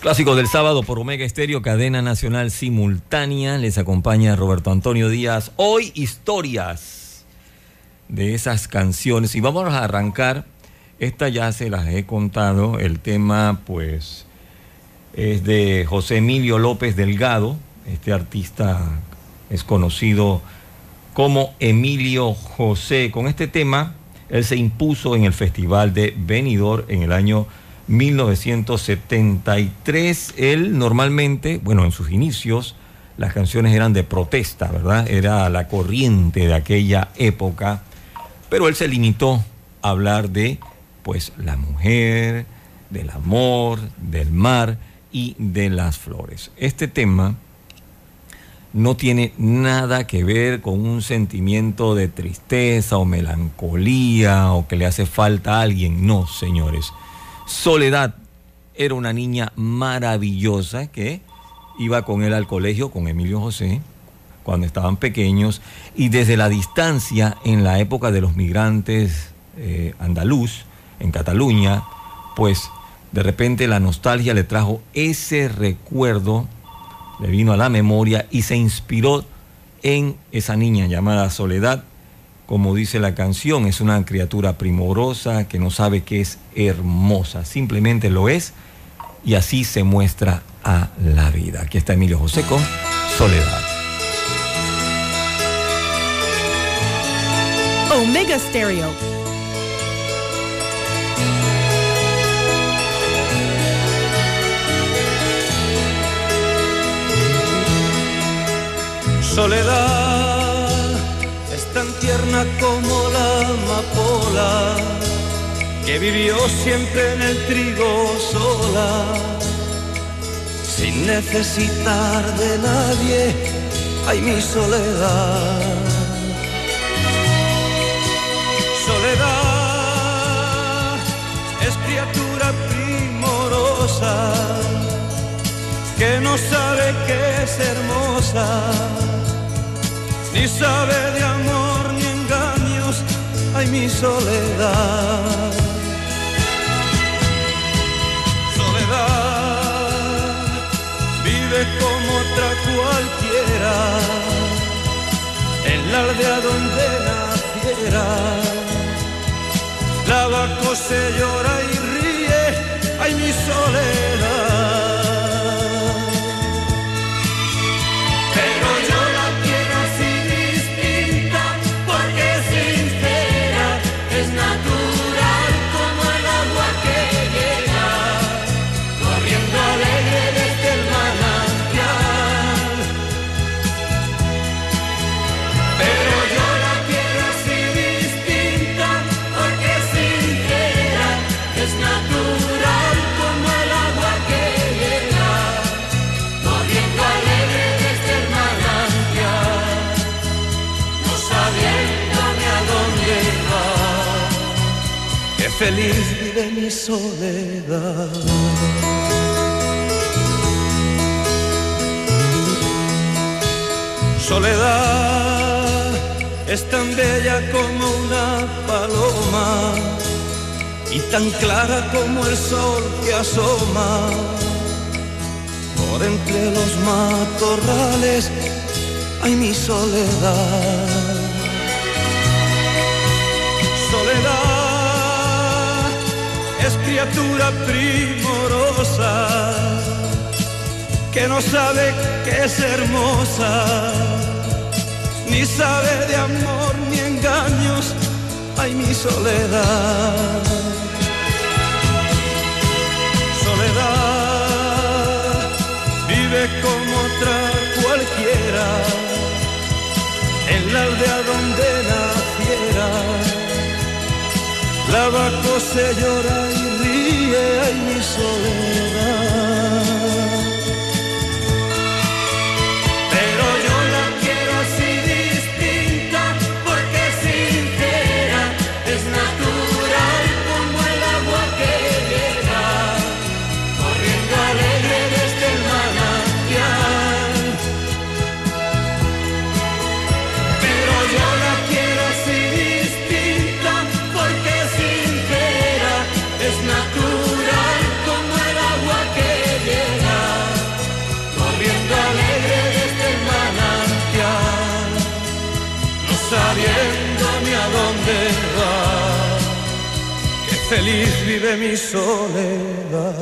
Clásico del sábado por Omega Estéreo, cadena nacional simultánea. Les acompaña Roberto Antonio Díaz. Hoy historias de esas canciones. Y vamos a arrancar. Esta ya se las he contado. El tema, pues, es de José Emilio López Delgado. Este artista es conocido como Emilio José. Con este tema, él se impuso en el Festival de Benidorm en el año 1973. Él normalmente, bueno, en sus inicios, las canciones eran de protesta, ¿verdad? Era la corriente de aquella época, pero él se limitó a hablar de, pues, la mujer, del amor, del mar y de las flores. Este tema no tiene nada que ver con un sentimiento de tristeza o melancolía o que le hace falta a alguien, no, señores Soledad era una niña maravillosa que iba con él al colegio, con Emilio José, cuando estaban pequeños, y desde la distancia, en la época de los migrantes eh, andaluz, en Cataluña, pues de repente la nostalgia le trajo ese recuerdo, le vino a la memoria y se inspiró en esa niña llamada Soledad como dice la canción, es una criatura primorosa que no sabe que es hermosa, simplemente lo es y así se muestra a la vida. Aquí está Emilio José con Soledad. Omega Stereo. Soledad tierna como la amapola, que vivió siempre en el trigo sola, sin necesitar de nadie, ay mi soledad. Soledad es criatura primorosa, que no sabe que es hermosa ni sabe de amor ay mi soledad. Soledad vive como otra cualquiera, en la aldea donde naciera. La se llora y ríe, ay mi soledad. Feliz vive mi soledad. Soledad es tan bella como una paloma y tan clara como el sol que asoma por entre los matorrales. Ay, mi soledad. Soledad criatura primorosa que no sabe que es hermosa, ni sabe de amor ni engaños, ay mi soledad. Soledad vive como otra cualquiera en la aldea donde naciera la vaca se llora y ríe, ay mi soledad. Feliz vive mi soledad.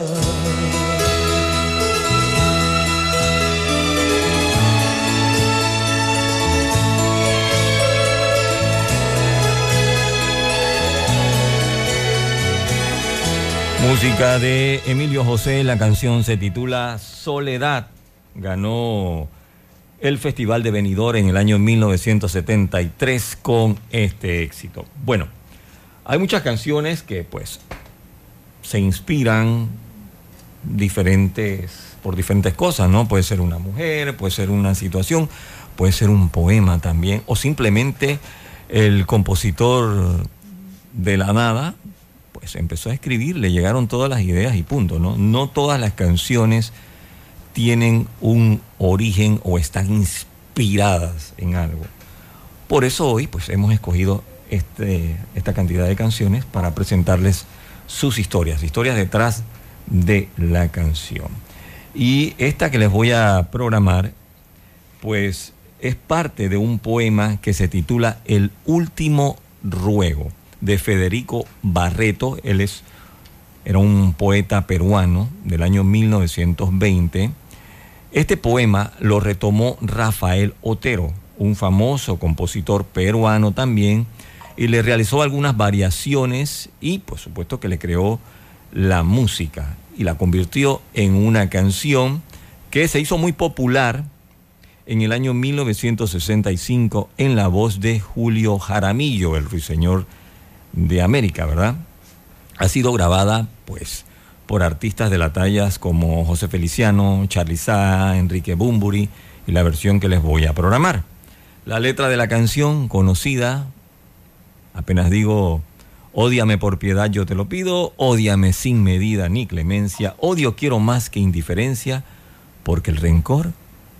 Música de Emilio José, la canción se titula Soledad. Ganó el Festival de Benidorm en el año 1973 con este éxito. Bueno, hay muchas canciones que pues se inspiran diferentes por diferentes cosas, ¿no? Puede ser una mujer, puede ser una situación, puede ser un poema también o simplemente el compositor de la nada pues empezó a escribir, le llegaron todas las ideas y punto, ¿no? No todas las canciones tienen un origen o están inspiradas en algo. Por eso hoy pues hemos escogido este, esta cantidad de canciones para presentarles sus historias, historias detrás de la canción. Y esta que les voy a programar pues es parte de un poema que se titula El último ruego de Federico Barreto. Él es, era un poeta peruano del año 1920. Este poema lo retomó Rafael Otero, un famoso compositor peruano también, y le realizó algunas variaciones y por supuesto que le creó la música y la convirtió en una canción que se hizo muy popular en el año 1965 en la voz de Julio Jaramillo, el ruiseñor de América, ¿verdad? Ha sido grabada, pues, por artistas de la tallas como José Feliciano, Charlie Sá, Enrique Bumburi y la versión que les voy a programar. La letra de la canción, conocida, apenas digo, Ódiame por piedad, yo te lo pido, ódiame sin medida ni clemencia, odio quiero más que indiferencia, porque el rencor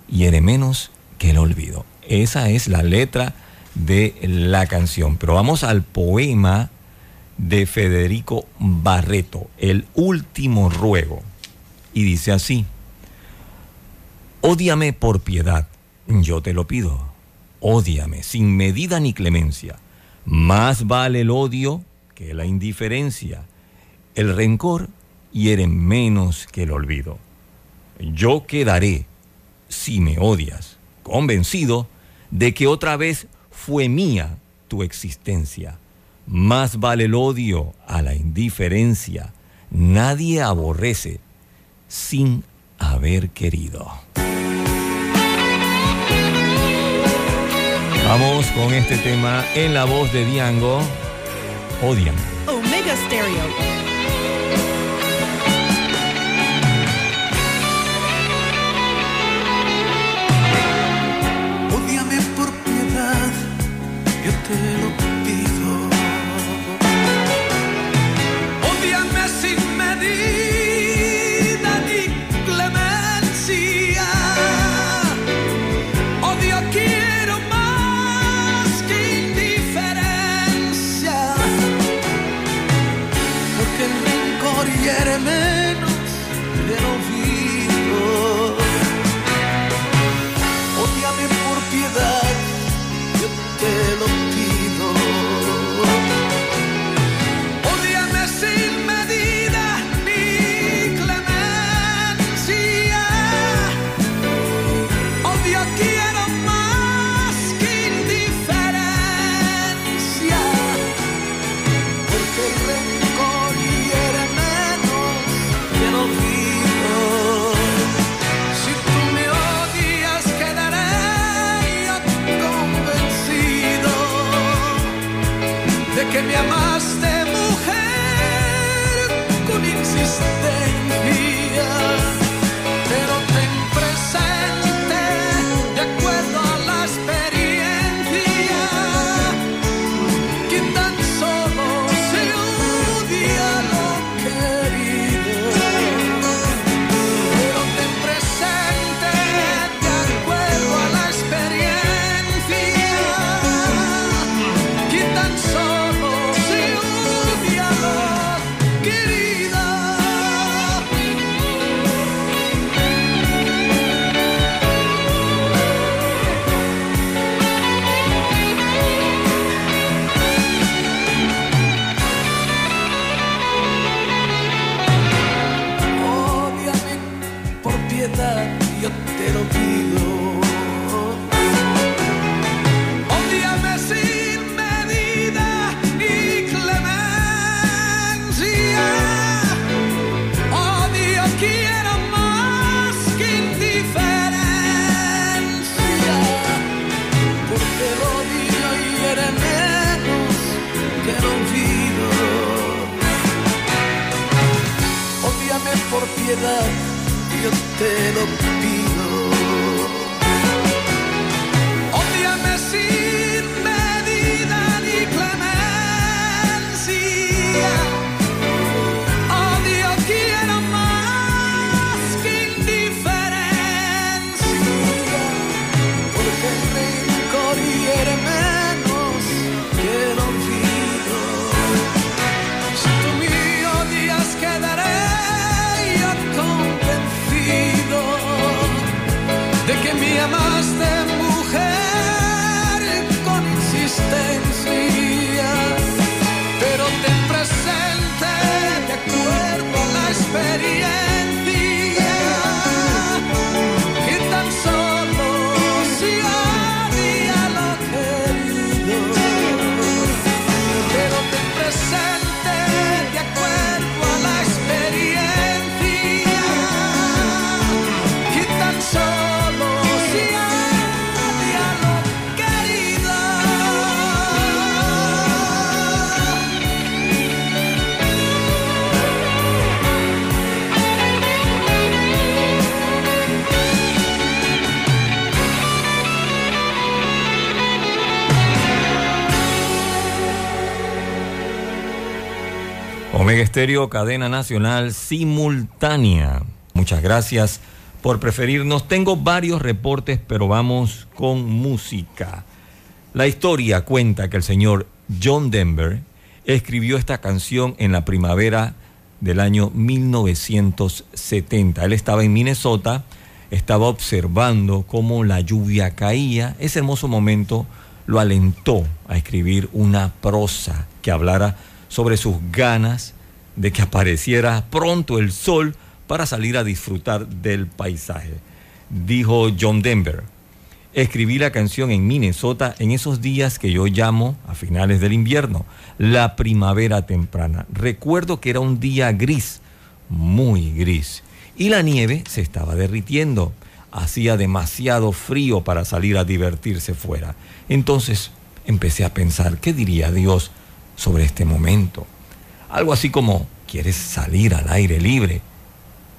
hiere menos que el olvido. Esa es la letra de la canción. Pero vamos al poema de Federico Barreto, El último ruego. Y dice así, Ódiame por piedad, yo te lo pido. Ódiame sin medida ni clemencia. Más vale el odio que la indiferencia. El rencor hiere menos que el olvido. Yo quedaré, si me odias, convencido de que otra vez fue mía tu existencia. Más vale el odio a la indiferencia. Nadie aborrece sin haber querido. Vamos con este tema en la voz de Diango. Odian. Omega Stereo. Cadena nacional simultánea. Muchas gracias por preferirnos. Tengo varios reportes, pero vamos con música. La historia cuenta que el señor John Denver escribió esta canción en la primavera del año 1970. Él estaba en Minnesota, estaba observando cómo la lluvia caía. Ese hermoso momento lo alentó a escribir una prosa que hablara sobre sus ganas de que apareciera pronto el sol para salir a disfrutar del paisaje. Dijo John Denver, escribí la canción en Minnesota en esos días que yo llamo a finales del invierno, la primavera temprana. Recuerdo que era un día gris, muy gris, y la nieve se estaba derritiendo. Hacía demasiado frío para salir a divertirse fuera. Entonces empecé a pensar, ¿qué diría Dios sobre este momento? Algo así como, ¿quieres salir al aire libre?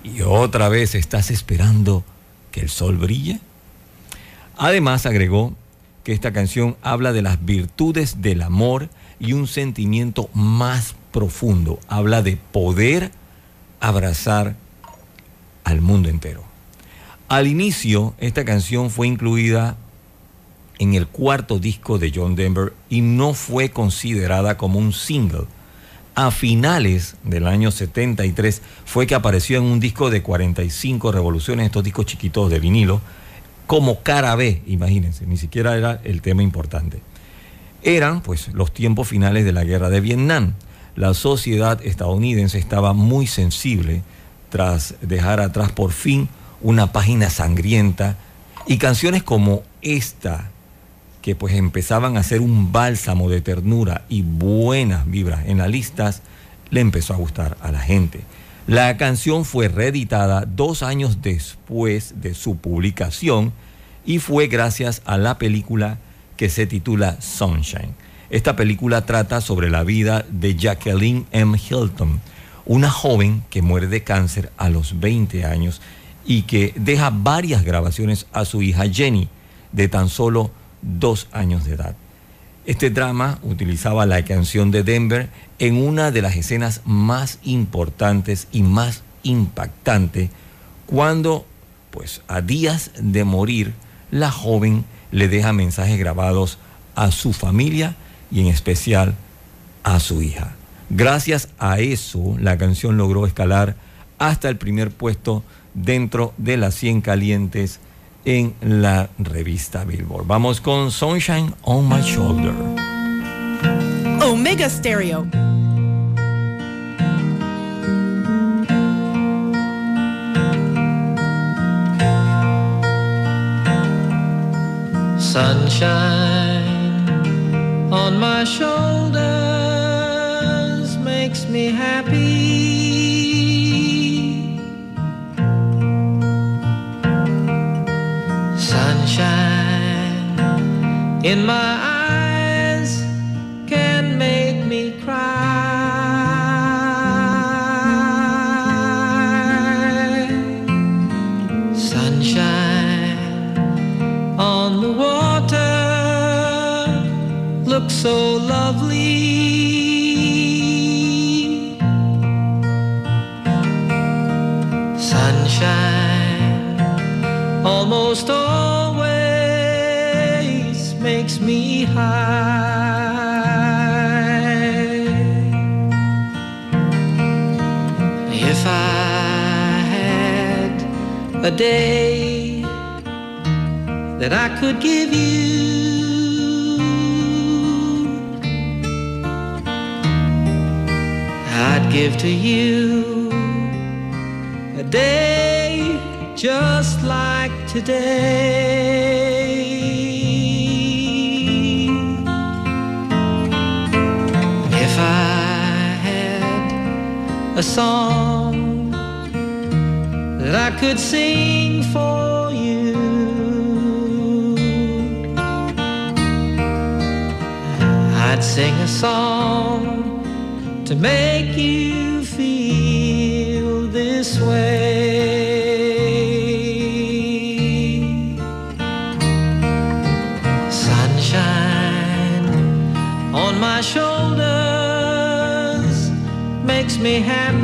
Y otra vez estás esperando que el sol brille. Además agregó que esta canción habla de las virtudes del amor y un sentimiento más profundo. Habla de poder abrazar al mundo entero. Al inicio, esta canción fue incluida en el cuarto disco de John Denver y no fue considerada como un single. A finales del año 73 fue que apareció en un disco de 45 revoluciones, estos discos chiquitos de vinilo, como cara B, imagínense, ni siquiera era el tema importante. Eran pues los tiempos finales de la guerra de Vietnam. La sociedad estadounidense estaba muy sensible tras dejar atrás por fin una página sangrienta y canciones como esta que pues empezaban a ser un bálsamo de ternura y buenas vibras en las listas, le empezó a gustar a la gente. La canción fue reeditada dos años después de su publicación y fue gracias a la película que se titula Sunshine. Esta película trata sobre la vida de Jacqueline M. Hilton, una joven que muere de cáncer a los 20 años y que deja varias grabaciones a su hija Jenny, de tan solo dos años de edad. Este drama utilizaba la canción de Denver en una de las escenas más importantes y más impactantes cuando, pues a días de morir, la joven le deja mensajes grabados a su familia y en especial a su hija. Gracias a eso, la canción logró escalar hasta el primer puesto dentro de las 100 calientes en la revista Billboard. Vamos con Sunshine on My Shoulder. Omega Stereo. Sunshine on my shoulders makes me happy. In my eyes a day that I could give you, I'd give to you a day just like today. If I had a song that I could sing for you, I'd sing a song to make you feel this way. Sunshine on my shoulders makes me happy.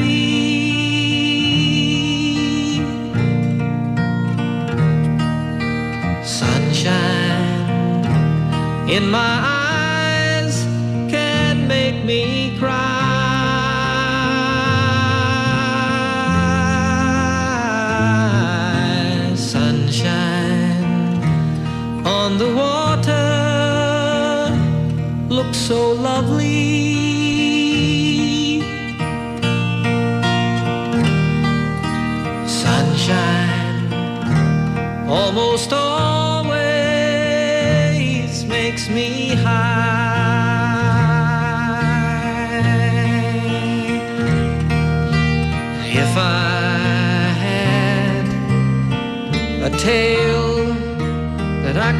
In my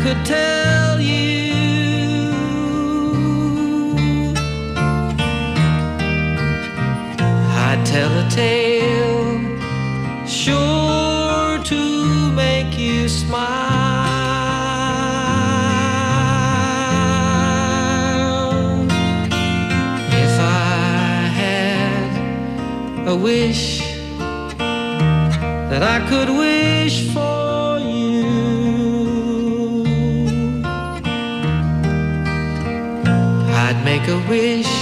could tell you, I'd tell a tale sure to make you smile. If I had a wish that I could wish a wish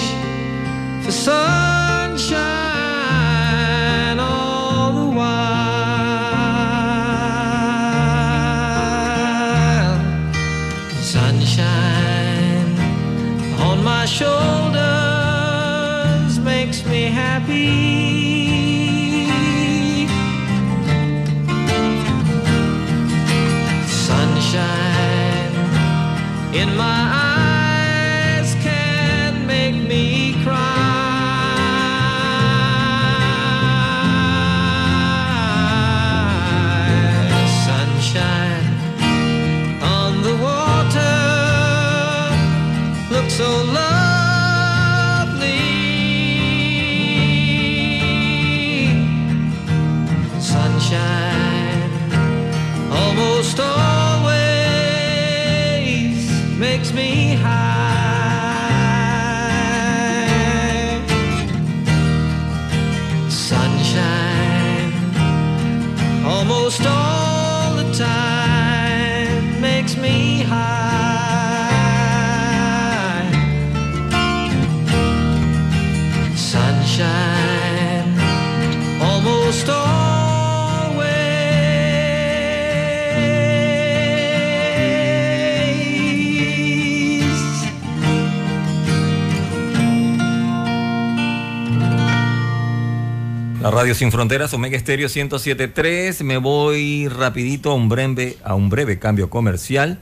Radio Sin Fronteras, Omega Estéreo 107.3. Me voy rapidito a un breve, a un breve cambio comercial.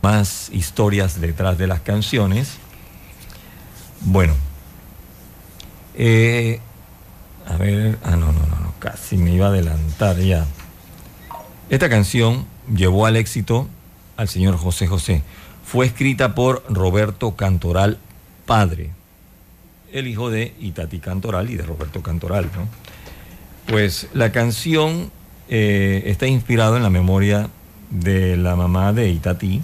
más historias detrás de las canciones. Bueno, eh, a ver, ah, no, no, no, no, casi me iba a adelantar ya. Esta canción llevó al éxito al señor José José. Fue escrita por Roberto Cantoral Padre, el hijo de Itati Cantoral y de Roberto Cantoral, ¿no? Pues la canción eh, está inspirada en la memoria de la mamá de Itati,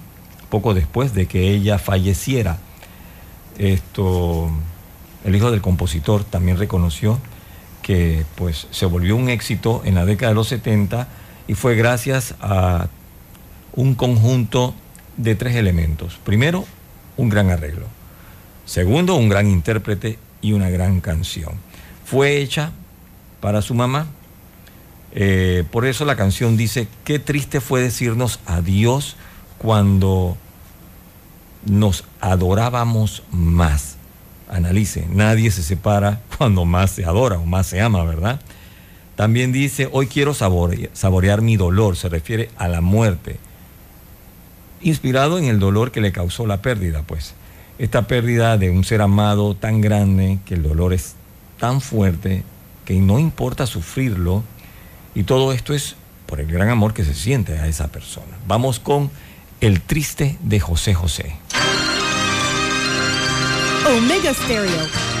poco después de que ella falleciera. Esto, el hijo del compositor también reconoció que pues se volvió un éxito en la década de los 70 y fue gracias a un conjunto de tres elementos. Primero, un gran arreglo. Segundo, un gran intérprete y una gran canción. Fue hecha para su mamá. Eh, por eso la canción dice, qué triste fue decirnos adiós cuando nos adorábamos más. Analice, nadie se separa cuando más se adora o más se ama, ¿verdad? También dice, hoy quiero saborear mi dolor, se refiere a la muerte, inspirado en el dolor que le causó la pérdida, pues. Esta pérdida de un ser amado tan grande, que el dolor es tan fuerte, que no importa sufrirlo, y todo esto es por el gran amor que se siente a esa persona. Vamos con El triste de José José. Omega Stereo.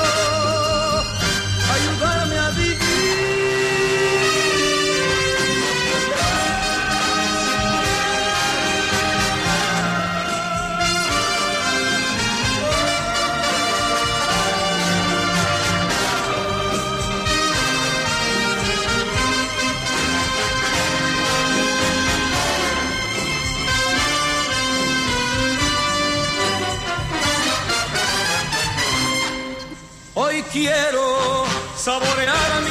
quiero saborear mi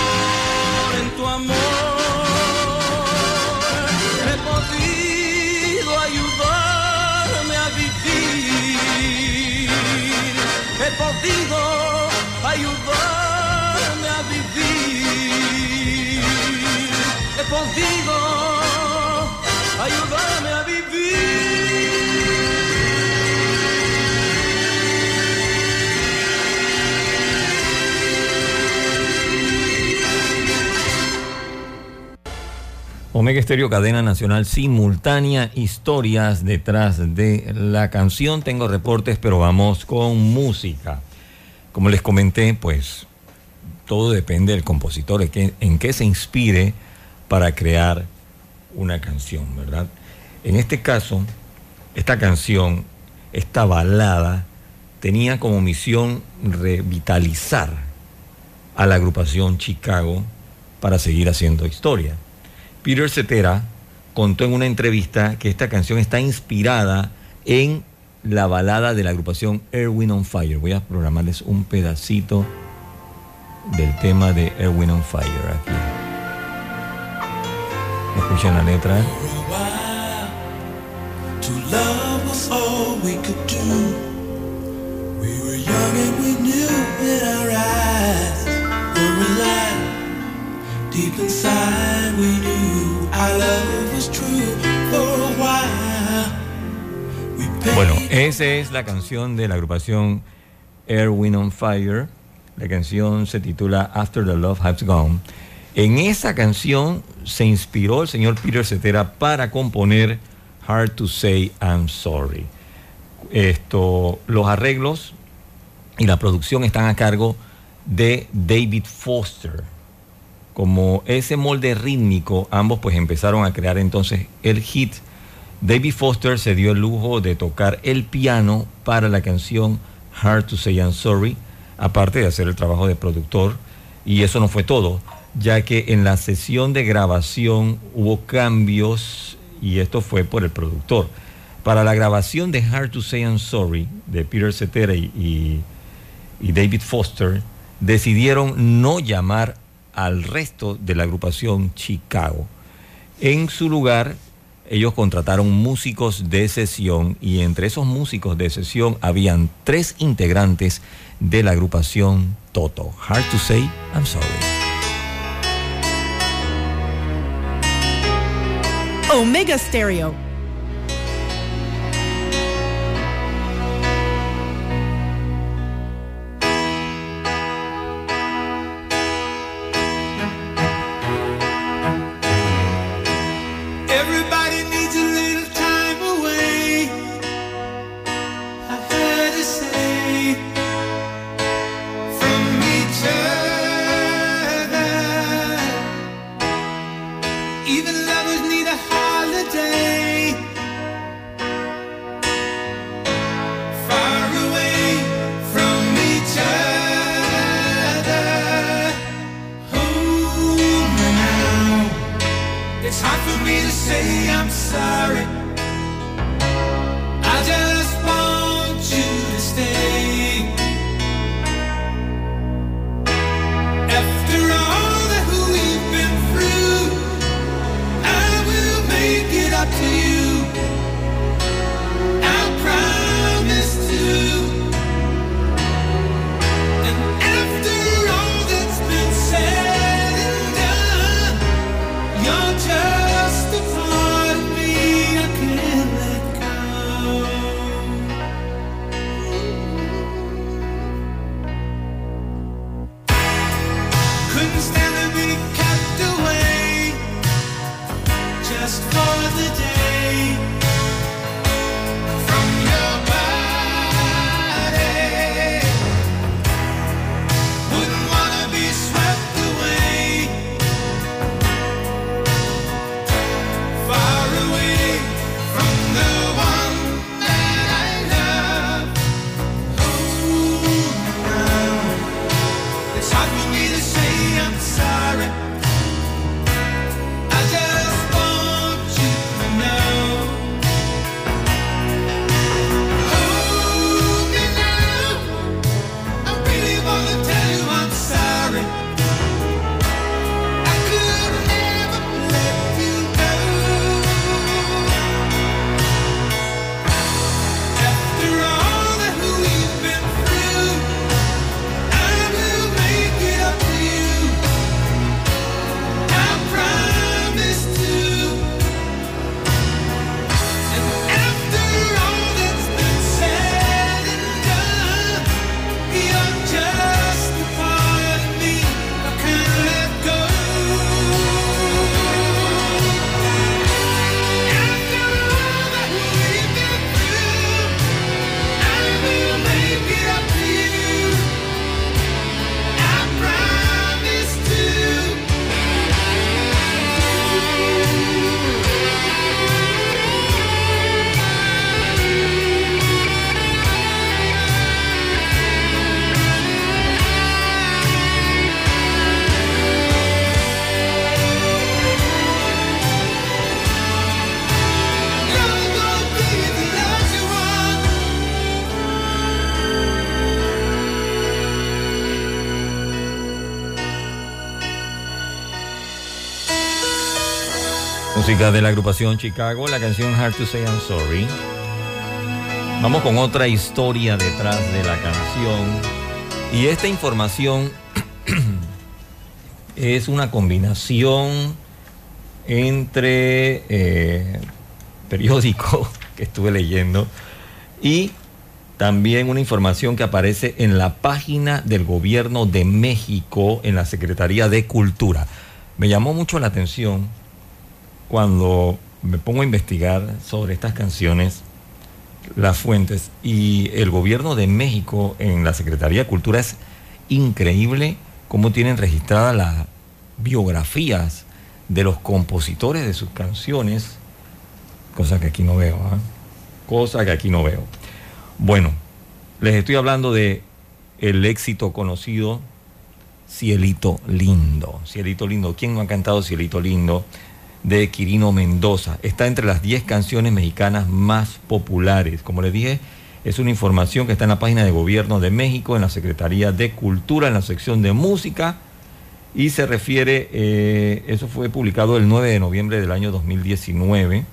Omega Estéreo, cadena nacional simultánea, historias detrás de la canción. Tengo reportes, pero vamos con música. Como les comenté, pues todo depende del compositor, en qué, se inspire para crear una canción, ¿verdad? En este caso, esta canción, esta balada, tenía como misión revitalizar a la agrupación Chicago para seguir haciendo historia. Peter Cetera contó en una entrevista que esta canción está inspirada en la balada de la agrupación Erwin on Fire. Voy a programarles un pedacito del tema de Erwin on Fire aquí. Escuchen la letra. Were young and we knew in our eyes. Deep inside we our love true for a while. Bueno, esa es la canción de la agrupación Erwin on Fire. La canción se titula After the Love Has Gone. En esa canción se inspiró el señor Peter Cetera para componer Hard to Say I'm Sorry. Esto, los arreglos y la producción están a cargo de David Foster. Como ese molde rítmico, ambos pues empezaron a crear entonces el hit. David Foster se dio el lujo de tocar el piano para la canción Hard to Say I'm Sorry, aparte de hacer el trabajo de productor. Y eso no fue todo, ya que en la sesión de grabación hubo cambios y esto fue por el productor. Para la grabación de Hard to Say I'm Sorry de Peter Cetera y, y- David Foster, decidieron no llamar al resto de la agrupación Chicago. En su lugar, ellos contrataron músicos de sesión y entre esos músicos de sesión habían tres integrantes de la agrupación Toto. Hard to say, I'm sorry. Omega Stereo. Sorry. De la agrupación Chicago, la canción Hard to Say I'm Sorry. Vamos con otra historia detrás de la canción. Y esta información es una combinación entre eh, periódico que estuve leyendo y también una información que aparece en la página del gobierno de México en la Secretaría de Cultura. Me llamó mucho la atención cuando me pongo a investigar sobre estas canciones, las fuentes, y el gobierno de México en la Secretaría de Cultura es increíble cómo tienen registradas las biografías de los compositores de sus canciones, cosa que aquí no veo, ¿ah? cosa que aquí no veo. Bueno, les estoy hablando de el éxito conocido Cielito Lindo. Cielito Lindo, ¿quién no ha cantado Cielito Lindo? De Quirino Mendoza. Está entre las 10 canciones mexicanas más populares. Como les dije, es una información que está en la página de Gobierno de México, en la Secretaría de Cultura, en la sección de música. Y se refiere, eh, eso fue publicado el 9 de noviembre del año 2019.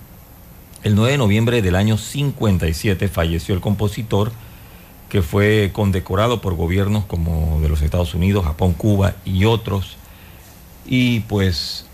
El 9 de noviembre del año 57 falleció el compositor que fue condecorado por gobiernos como de los Estados Unidos, Japón, Cuba y otros. Y pues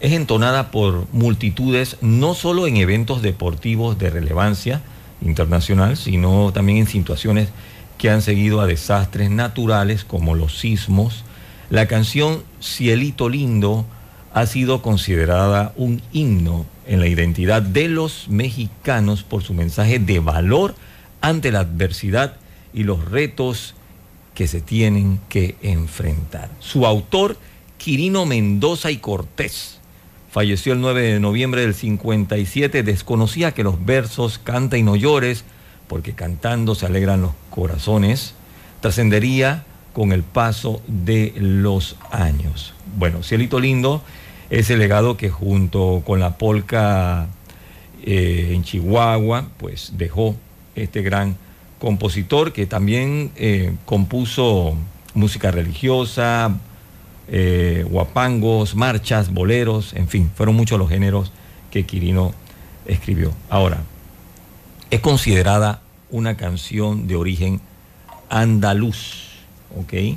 es entonada por multitudes, no solo en eventos deportivos de relevancia internacional, sino también en situaciones que han seguido a desastres naturales como los sismos. La canción Cielito Lindo ha sido considerada un himno en la identidad de los mexicanos por su mensaje de valor ante la adversidad y los retos que se tienen que enfrentar. Su autor, Quirino Mendoza y Cortés, falleció el 9 de noviembre del 57, desconocía que los versos Canta y no llores, porque cantando se alegran los corazones, trascendería con el paso de los años. Bueno, Cielito Lindo es el legado que junto con la polca eh, en Chihuahua, pues dejó este gran compositor que también eh, compuso música religiosa, eh, guapangos, marchas, boleros, en fin, fueron muchos los géneros que Quirino escribió. Ahora, es considerada una canción de origen andaluz, ¿ok?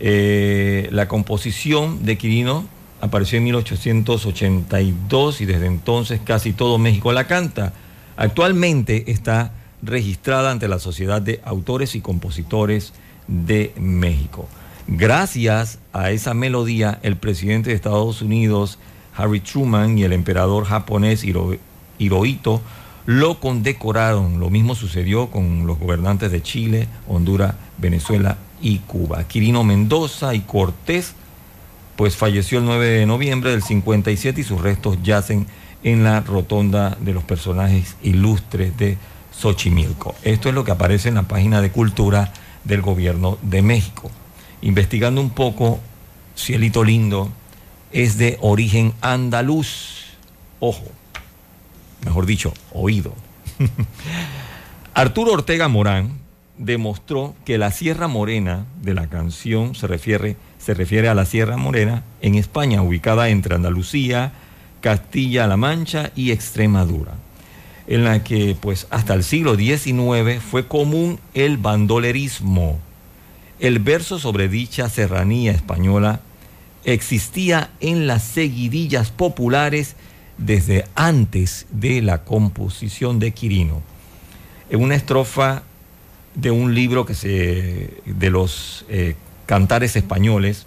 Eh, la composición de Quirino apareció en 1882 y desde entonces casi todo México la canta. Actualmente está registrada ante la Sociedad de Autores y Compositores de México. Gracias a esa melodía, el presidente de Estados Unidos, Harry Truman, y el emperador japonés Hirohito lo condecoraron. Lo mismo sucedió con los gobernantes de Chile, Honduras, Venezuela y Cuba. Quirino Mendoza y Cortés, pues falleció el 9 de noviembre del 57 y sus restos yacen en la rotonda de los personajes ilustres de Xochimilco. Esto es lo que aparece en la página de cultura del gobierno de México investigando un poco, Cielito Lindo es de origen andaluz. Ojo, mejor dicho, oído. Arturo Ortega Morán demostró que la Sierra Morena de la canción se refiere, se refiere a la Sierra Morena en España, ubicada entre Andalucía, Castilla-La Mancha y Extremadura, en la que pues hasta el siglo XIX fue común el bandolerismo el verso sobre dicha serranía española existía en las seguidillas populares desde antes de la composición de Quirino. En una estrofa de un libro que se, de los eh, cantares españoles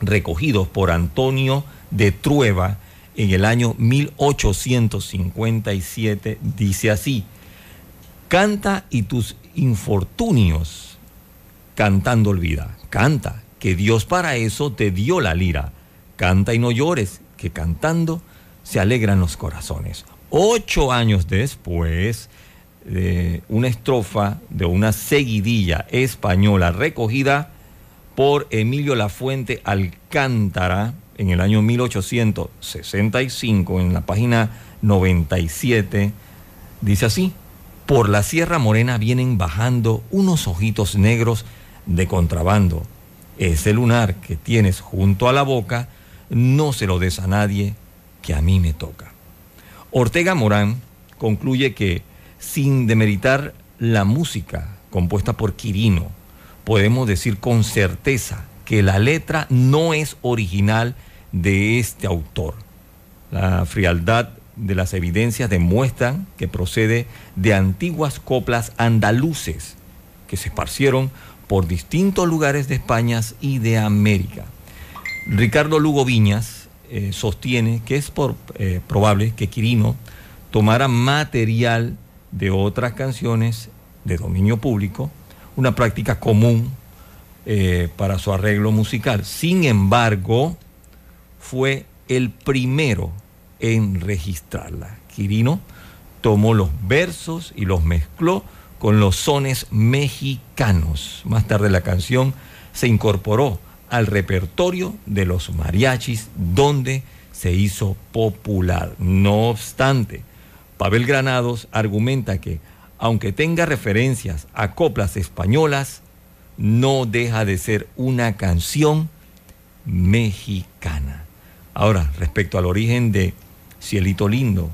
recogidos por Antonio de Trueba en el año 1857 dice así, canta y tus infortunios cantando olvida. Canta, que Dios para eso te dio la lira. Canta y no llores, que cantando se alegran los corazones. Ocho años después, de una estrofa de una seguidilla española recogida por Emilio Lafuente Alcántara en el año 1865, en la página 97, dice así, por la Sierra Morena vienen bajando unos ojitos negros de contrabando. Ese lunar que tienes junto a la boca, no se lo des a nadie, que a mí me toca. Ortega Morán concluye que sin demeritar la música compuesta por Quirino, podemos decir con certeza que la letra no es original de este autor. La frialdad de las evidencias demuestran que procede de antiguas coplas andaluces que se esparcieron por distintos lugares de España y de América. Ricardo Lugo Viñas eh, sostiene que es por, eh, probable que Quirino tomara material de otras canciones de dominio público, una práctica común eh, para su arreglo musical. Sin embargo, fue el primero en registrarla. Quirino tomó los versos y los mezcló con los sones mexicanos. Más tarde la canción se incorporó al repertorio de los mariachis donde se hizo popular. No obstante, Pavel Granados argumenta que, aunque tenga referencias a coplas españolas, no deja de ser una canción mexicana. Ahora, respecto al origen de Cielito Lindo,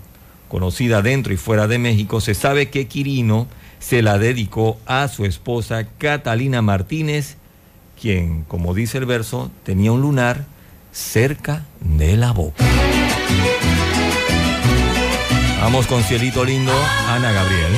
conocida dentro y fuera de México, se sabe que Quirino se la dedicó a su esposa Catalina Martínez, quien, como dice el verso, tenía un lunar cerca de la boca. Vamos con Cielito Lindo, Ana Gabriel.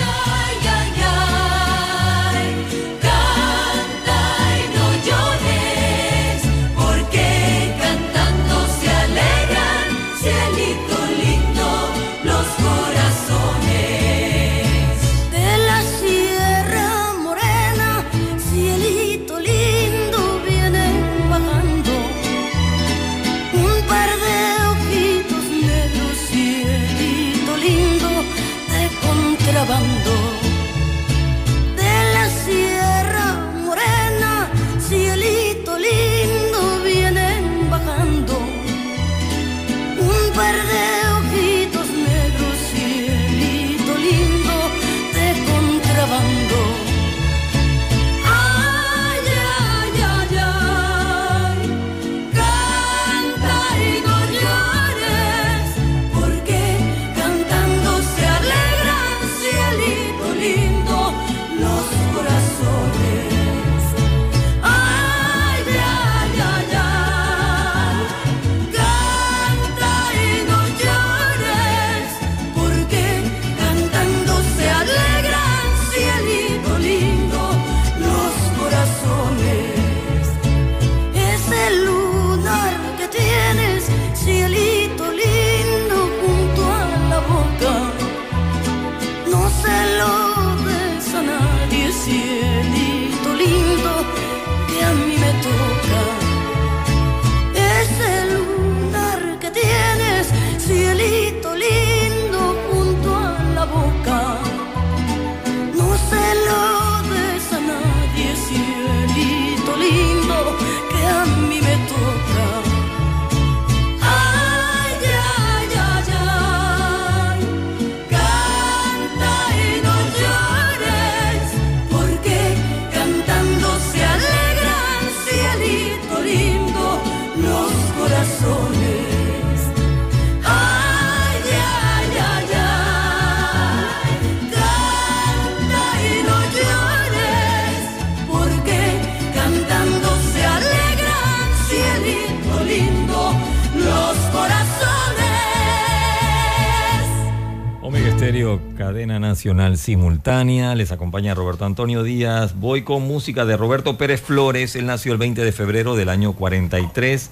Simultánea. Les acompaña Roberto Antonio Díaz. Voy con música de Roberto Pérez Flores. Él nació el 20 de febrero del año 43.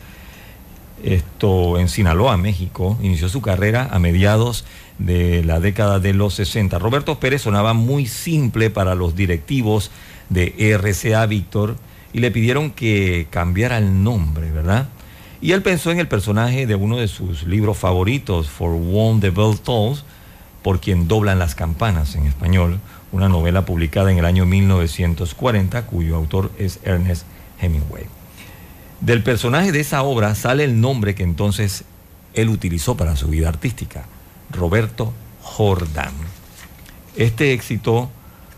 Esto en Sinaloa, México. Inició su carrera a mediados de la década de los 60. Roberto Pérez sonaba muy simple para los directivos de RCA Víctor y le pidieron que cambiara el nombre, ¿verdad? Y él pensó en el personaje de uno de sus libros favoritos, For Whom the Bell Tolls, por quien doblan las campanas en español, una novela publicada en el año 1940 cuyo autor es Ernest Hemingway. Del personaje de esa obra sale el nombre que entonces él utilizó para su vida artística, Roberto Jordán. Este éxito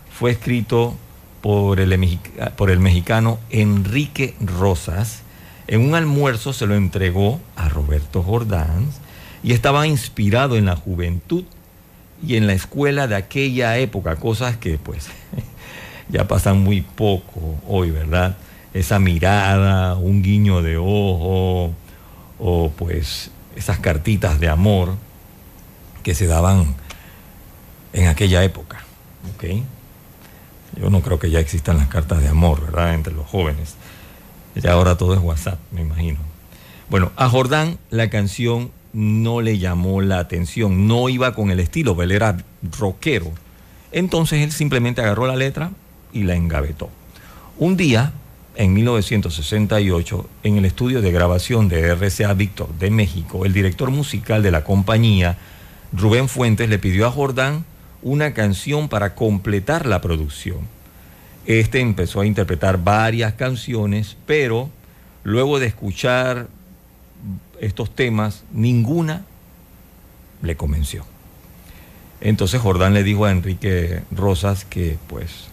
fue escrito por el, por el mexicano Enrique Rosas. En un almuerzo se lo entregó a Roberto Jordán y estaba inspirado en la juventud y en la escuela de aquella época, cosas que pues ya pasan muy poco hoy, ¿verdad? Esa mirada, un guiño de ojo o pues esas cartitas de amor que se daban en aquella época, ¿ok? Yo no creo que ya existan las cartas de amor, ¿verdad? Entre los jóvenes. Ya ahora todo es WhatsApp, me imagino. Bueno, a Jordán la canción no le llamó la atención, no iba con el estilo, él era rockero. Entonces él simplemente agarró la letra y la engavetó. Un día, en 1968, en el estudio de grabación de RCA Víctor de México, el director musical de la compañía, Rubén Fuentes, le pidió a Jordán una canción para completar la producción. Este empezó a interpretar varias canciones, pero luego de escuchar estos temas, ninguna le convenció. Entonces Jordán le dijo a Enrique Rosas que pues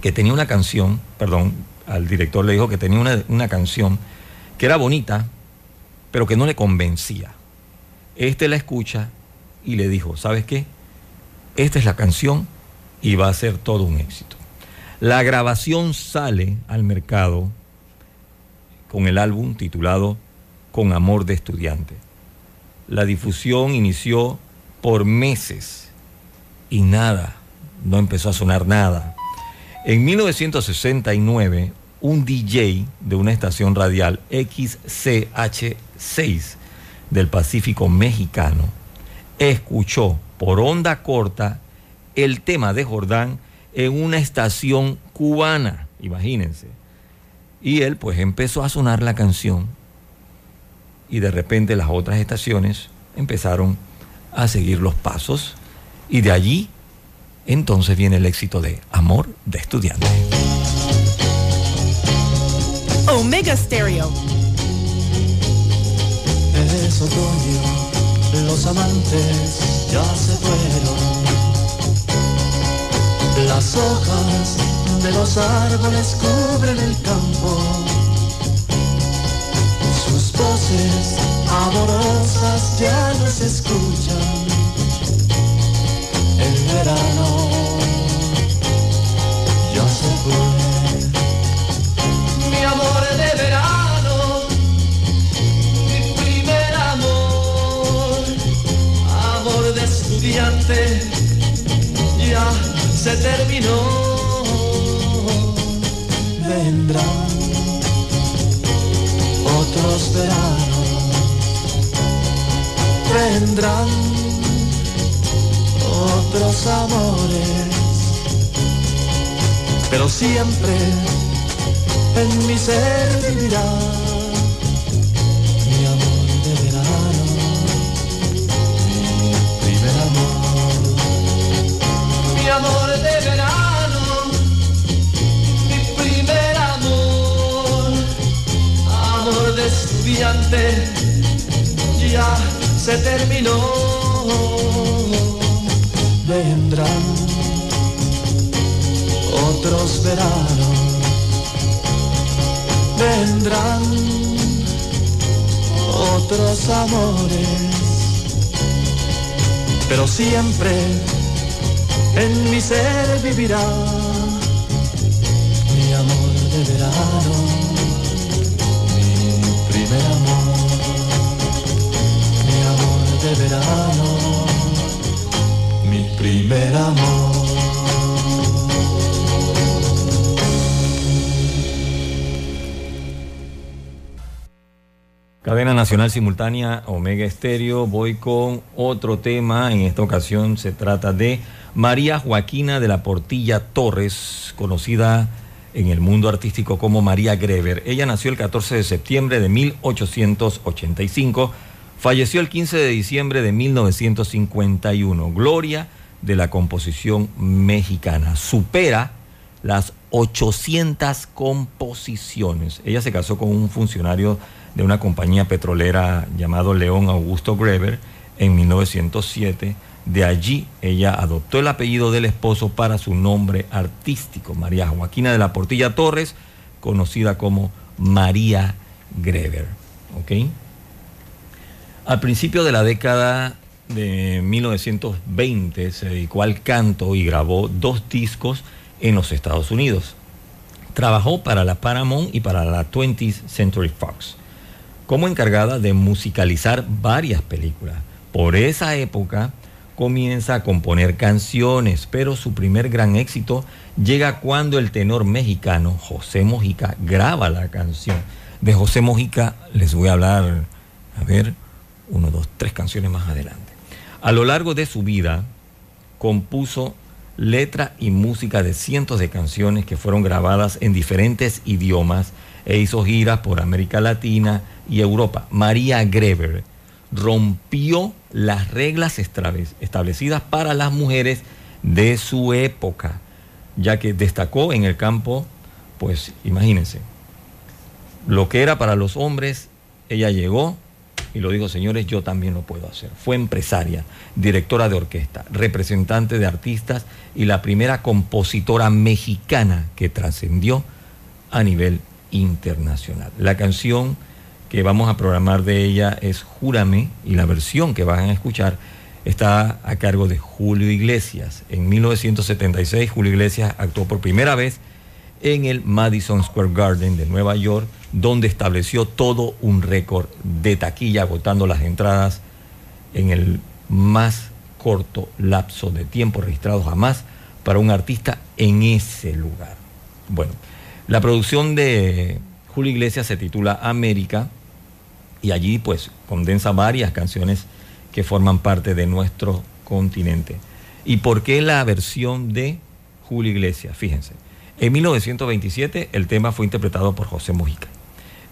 que tenía una canción, perdón, al director le dijo que tenía una, una canción que era bonita, pero que no le convencía. Este la escucha y le dijo, ¿sabes qué? Esta es la canción y va a ser todo un éxito. La grabación sale al mercado con el álbum titulado Con Amor de Estudiante. La difusión inició por meses y nada, no empezó a sonar nada. En 1969, un DJ de una estación radial XCH6 del Pacífico mexicano escuchó por onda corta el tema de Jordán en una estación cubana, imagínense. Y él pues empezó a sonar la canción y de repente las otras estaciones empezaron a seguir los pasos y de allí entonces viene el éxito de Amor de Estudiante. Omega Stereo. Es otoño, los amantes ya se fueron. Las hojas de los árboles cubren el campo. Voces amorosas ya no se escuchan. El verano ya se fue. Mi amor de verano, mi primer amor, amor de estudiante, ya se terminó. Vendrán otros veranos, vendrán otros amores, pero siempre en mi ser vivirá ya se terminó. Vendrán otros veranos. Vendrán otros amores, pero siempre en mi ser vivirá primer amor. Cadena Nacional Simultánea Omega Estéreo. Voy con otro tema. En esta ocasión se trata de María Joaquina de la Portilla Torres, conocida en el mundo artístico como María Greber. Ella nació el 14 de septiembre de 1885, falleció el 15 de diciembre de 1951. Gloria de la composición mexicana. Supera las 800 composiciones. Ella se casó con un funcionario de una compañía petrolera llamado León Augusto Greber en 1907. De allí ella adoptó el apellido del esposo para su nombre artístico, María Joaquina de la Portilla Torres, conocida como María Greber. Al principio de la década de 1920 se dedicó al canto y grabó dos discos en los Estados Unidos. Trabajó para la Paramount y para la 20th Century Fox como encargada de musicalizar varias películas. Por esa época comienza a componer canciones, pero su primer gran éxito llega cuando el tenor mexicano José Mojica graba la canción. De José Mojica les voy a hablar, a ver, uno, dos, tres canciones más adelante. A lo largo de su vida compuso letra y música de cientos de canciones que fueron grabadas en diferentes idiomas e hizo giras por América Latina y Europa. María Greber rompió las reglas establecidas para las mujeres de su época, ya que destacó en el campo, pues imagínense, lo que era para los hombres, ella llegó y lo dijo, señores, yo también lo puedo hacer. Fue empresaria, directora de orquesta, representante de artistas y la primera compositora mexicana que trascendió a nivel internacional. La canción que vamos a programar de ella es Júrame y la versión que van a escuchar está a cargo de Julio Iglesias. En 1976 Julio Iglesias actuó por primera vez en el Madison Square Garden de Nueva York, donde estableció todo un récord de taquilla, agotando las entradas en el más corto lapso de tiempo registrado jamás para un artista en ese lugar. Bueno, la producción de Julio Iglesias se titula América y allí pues condensa varias canciones que forman parte de nuestro continente. ¿Y por qué la versión de Julio Iglesias? Fíjense, en 1927 el tema fue interpretado por José Mujica.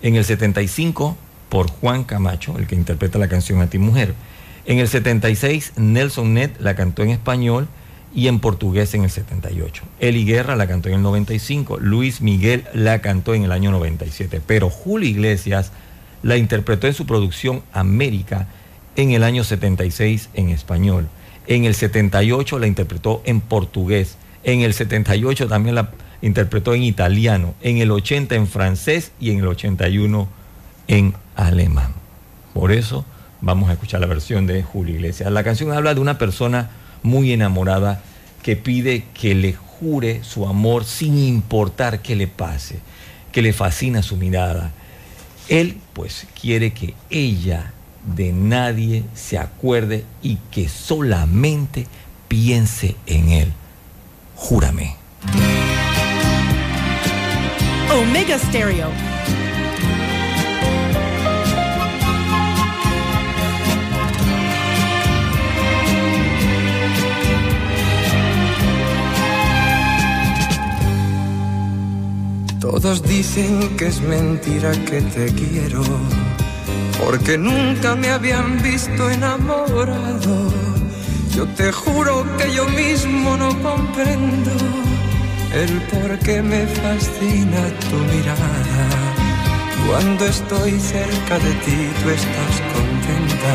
En el 75 por Juan Camacho, el que interpreta la canción A ti mujer. En el 76 Nelson Net la cantó en español y en portugués en el 78. Eli Guerra la cantó en el 95, Luis Miguel la cantó en el año 97, pero Julio Iglesias la interpretó en su producción América en el año 76 en español. En el 78 la interpretó en portugués. En el 78 también la interpretó en italiano. En el 80 en francés y en el 81 en alemán. Por eso vamos a escuchar la versión de Julio Iglesias. La canción habla de una persona muy enamorada que pide que le jure su amor sin importar qué le pase, que le fascina su mirada. Él pues quiere que ella de nadie se acuerde y que solamente piense en él. Júrame. Omega Stereo. Todos dicen que es mentira que te quiero, porque nunca me habían visto enamorado. Yo te juro que yo mismo no comprendo el por qué me fascina tu mirada. Cuando estoy cerca de ti, tú estás contenta.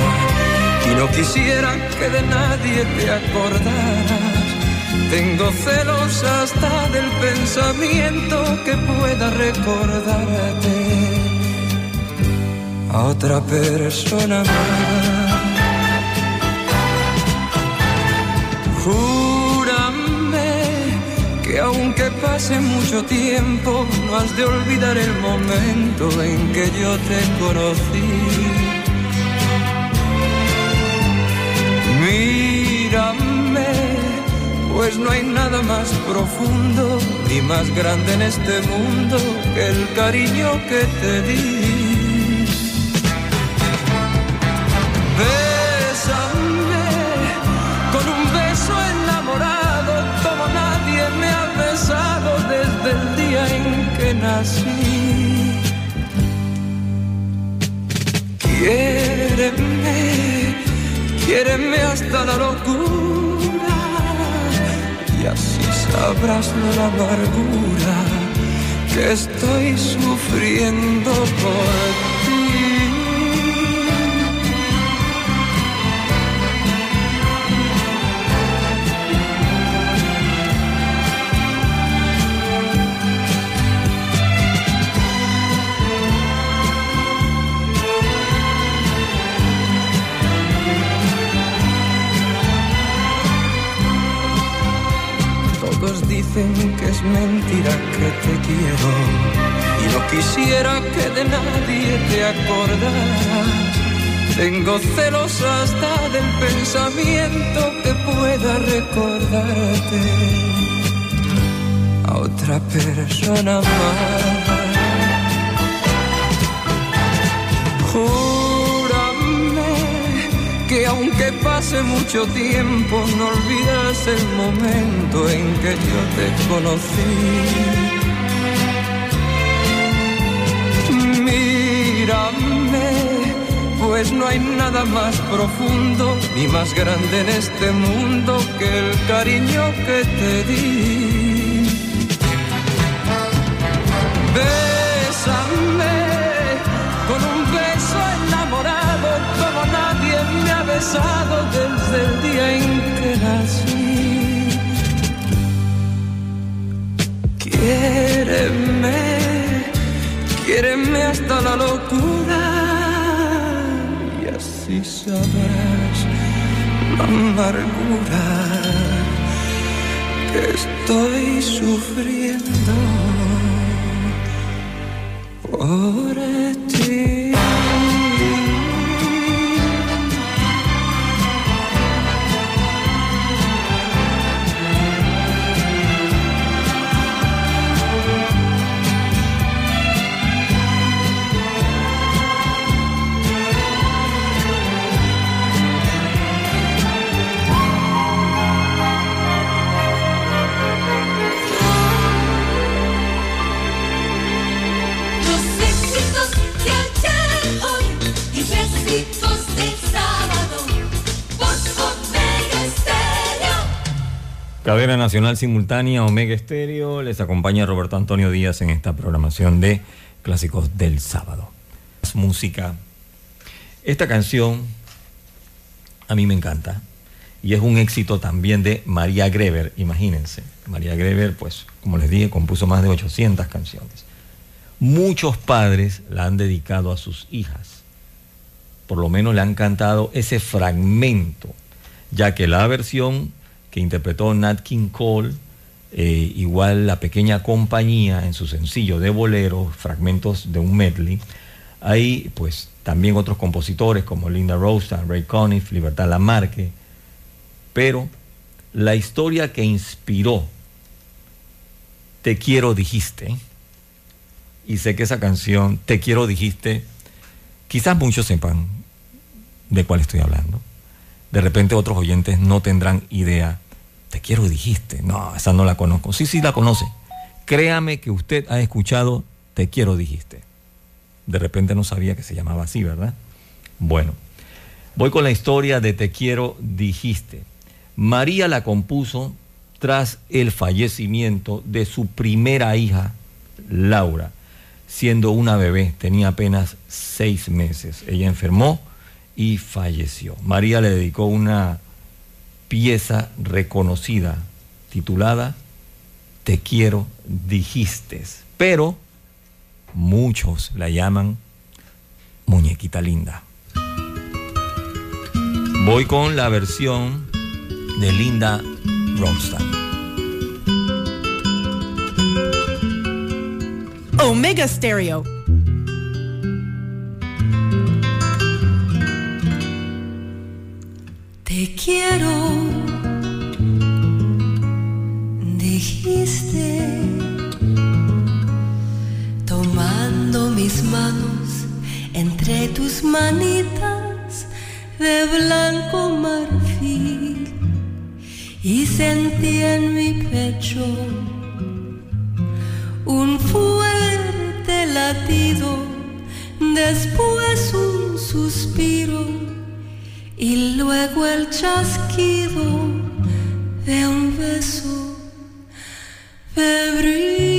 Y no quisiera que de nadie te acordaras. Tengo celos hasta del pensamiento que pueda recordarte a otra persona más. Que aunque pase mucho tiempo, no has de olvidar el momento en que yo te conocí. Mírame, pues no hay nada más profundo ni más grande en este mundo que el cariño que te di. Nací. Quiéreme, quiéreme hasta la locura y así sabrás la amargura que estoy sufriendo por ti. Nadie te acordaras. Tengo celos hasta del pensamiento que pueda recordarte a otra persona más. Júrame que aunque pase mucho tiempo no olvidas el momento en que yo te conocí. Pues no hay nada más profundo ni más grande en este mundo que el cariño que te di. Bésame con un beso enamorado como nadie me ha besado desde el día en que nací. Quiéreme, quiéreme hasta la locura así sabrás la amargura que estoy sufriendo Nacional Simultánea Omega Estéreo. Les acompaña Roberto Antonio Díaz en esta programación de Clásicos del Sábado. Música. Esta canción a mí me encanta y es un éxito también de María Greber, imagínense. María Greber, pues, como les dije, compuso más de 800 canciones. Muchos padres la han dedicado a sus hijas. Por lo menos le han cantado ese fragmento, ya que la versión que interpretó Nat King Cole, eh, igual la pequeña compañía en su sencillo de bolero, fragmentos de un medley, hay pues también otros compositores como Linda Rosa, Ray Conniff, Libertad Lamarque, pero la historia que inspiró Te quiero dijiste, y sé que esa canción, Te quiero dijiste, quizás muchos sepan de cuál estoy hablando. De repente otros oyentes no tendrán idea. Te quiero dijiste. No, esa no la conozco. Sí, sí la conoce. Créame que usted ha escuchado Te quiero dijiste. De repente no sabía que se llamaba así, ¿verdad? Bueno, voy con la historia de Te quiero dijiste. María la compuso tras el fallecimiento de su primera hija, Laura, siendo una bebé, tenía apenas seis meses. Ella enfermó y falleció. María le dedicó una pieza reconocida titulada Te quiero dijiste, pero muchos la llaman Muñequita Linda. Voy con la versión de Linda Ronstadt. Omega Stereo. Te quiero, dijiste, tomando mis manos entre tus manitas de blanco marfil y sentí en mi pecho un fuerte latido, después un suspiro y luego el chasquido de un beso febril.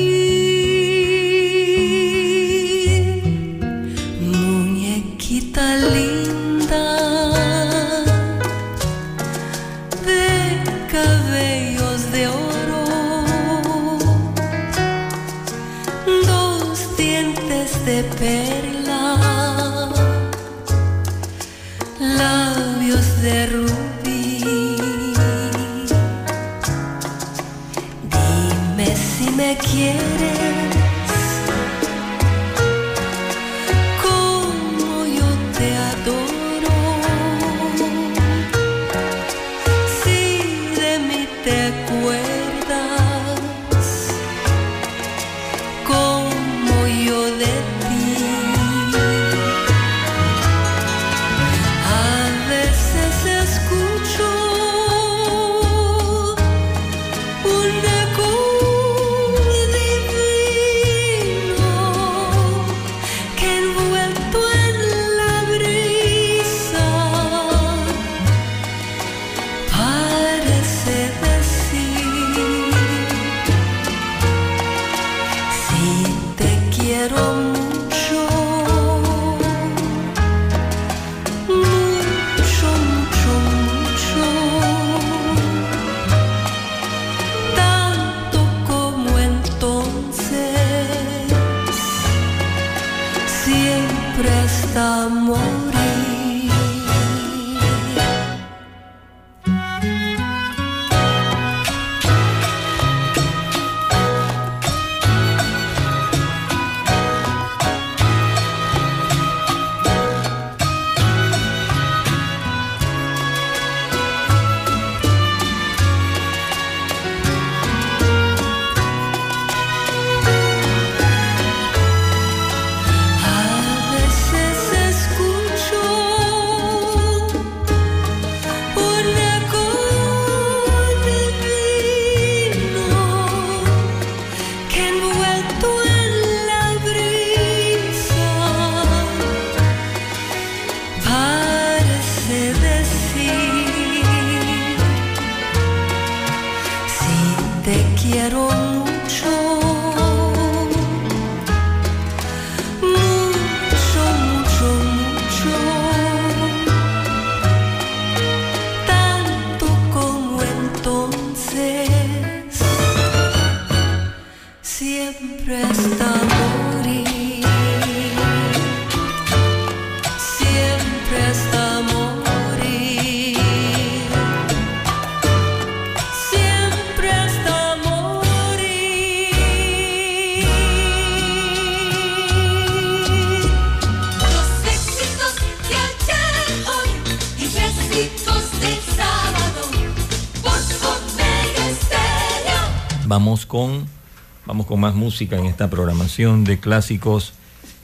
Con más música en esta programación de clásicos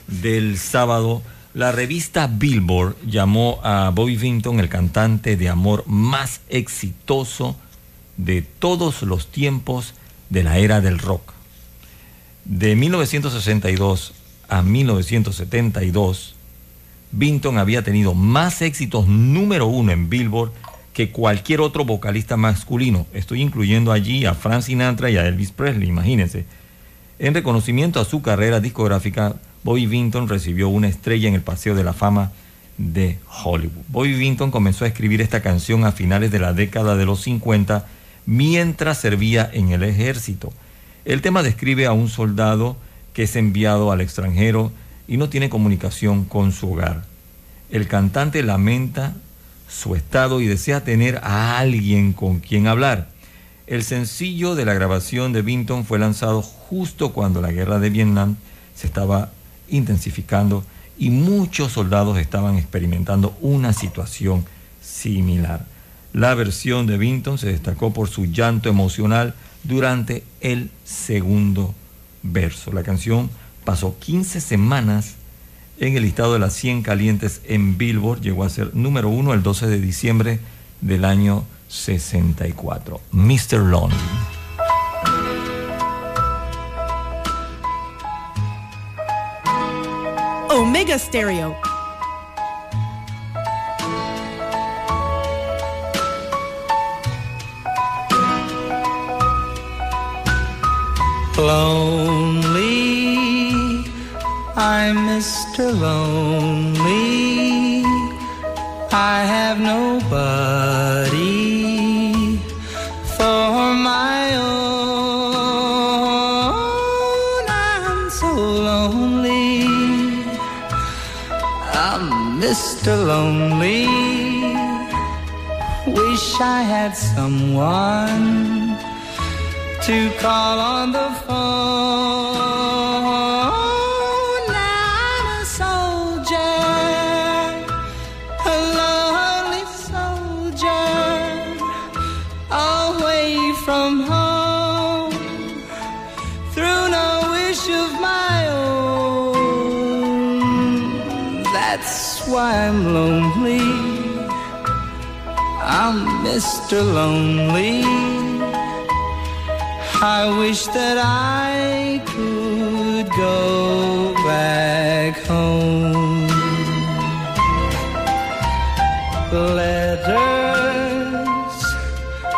del sábado. La revista Billboard llamó a Bobby Vinton el cantante de amor más exitoso de todos los tiempos de la era del rock. De 1962 a 1972, Vinton había tenido más éxitos número uno en Billboard que cualquier otro vocalista masculino. Estoy incluyendo allí a Frank Sinatra y a Elvis Presley, imagínense. En reconocimiento a su carrera discográfica, Bobby Vinton recibió una estrella en el Paseo de la Fama de Hollywood. Bobby Vinton comenzó a escribir esta canción a finales de la década de los 50 mientras servía en el ejército. El tema describe a un soldado que es enviado al extranjero y no tiene comunicación con su hogar. El cantante lamenta su estado y desea tener a alguien con quien hablar. El sencillo de la grabación de Vinton fue lanzado justo cuando la guerra de Vietnam se estaba intensificando y muchos soldados estaban experimentando una situación similar. La versión de Vinton se destacó por su llanto emocional durante el segundo verso. La canción pasó 15 semanas en el listado de las 100 calientes en Billboard. Llegó a ser número uno el 12 de diciembre del año 64. Mr. Lonely. Omega Stereo. Lonely, I'm Mr. Lonely. I have nobody Mr. Lonely. Wish I had someone to call on the phone. I'm lonely. I'm Mr. Lonely. I wish that I could go back home. Letters,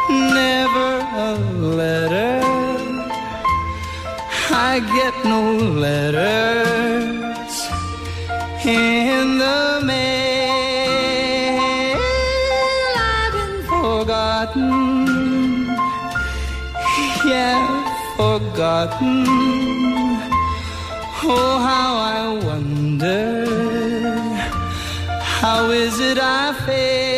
never a letter. I get no letters in forgotten. Oh, how I wonder, how is it I feel?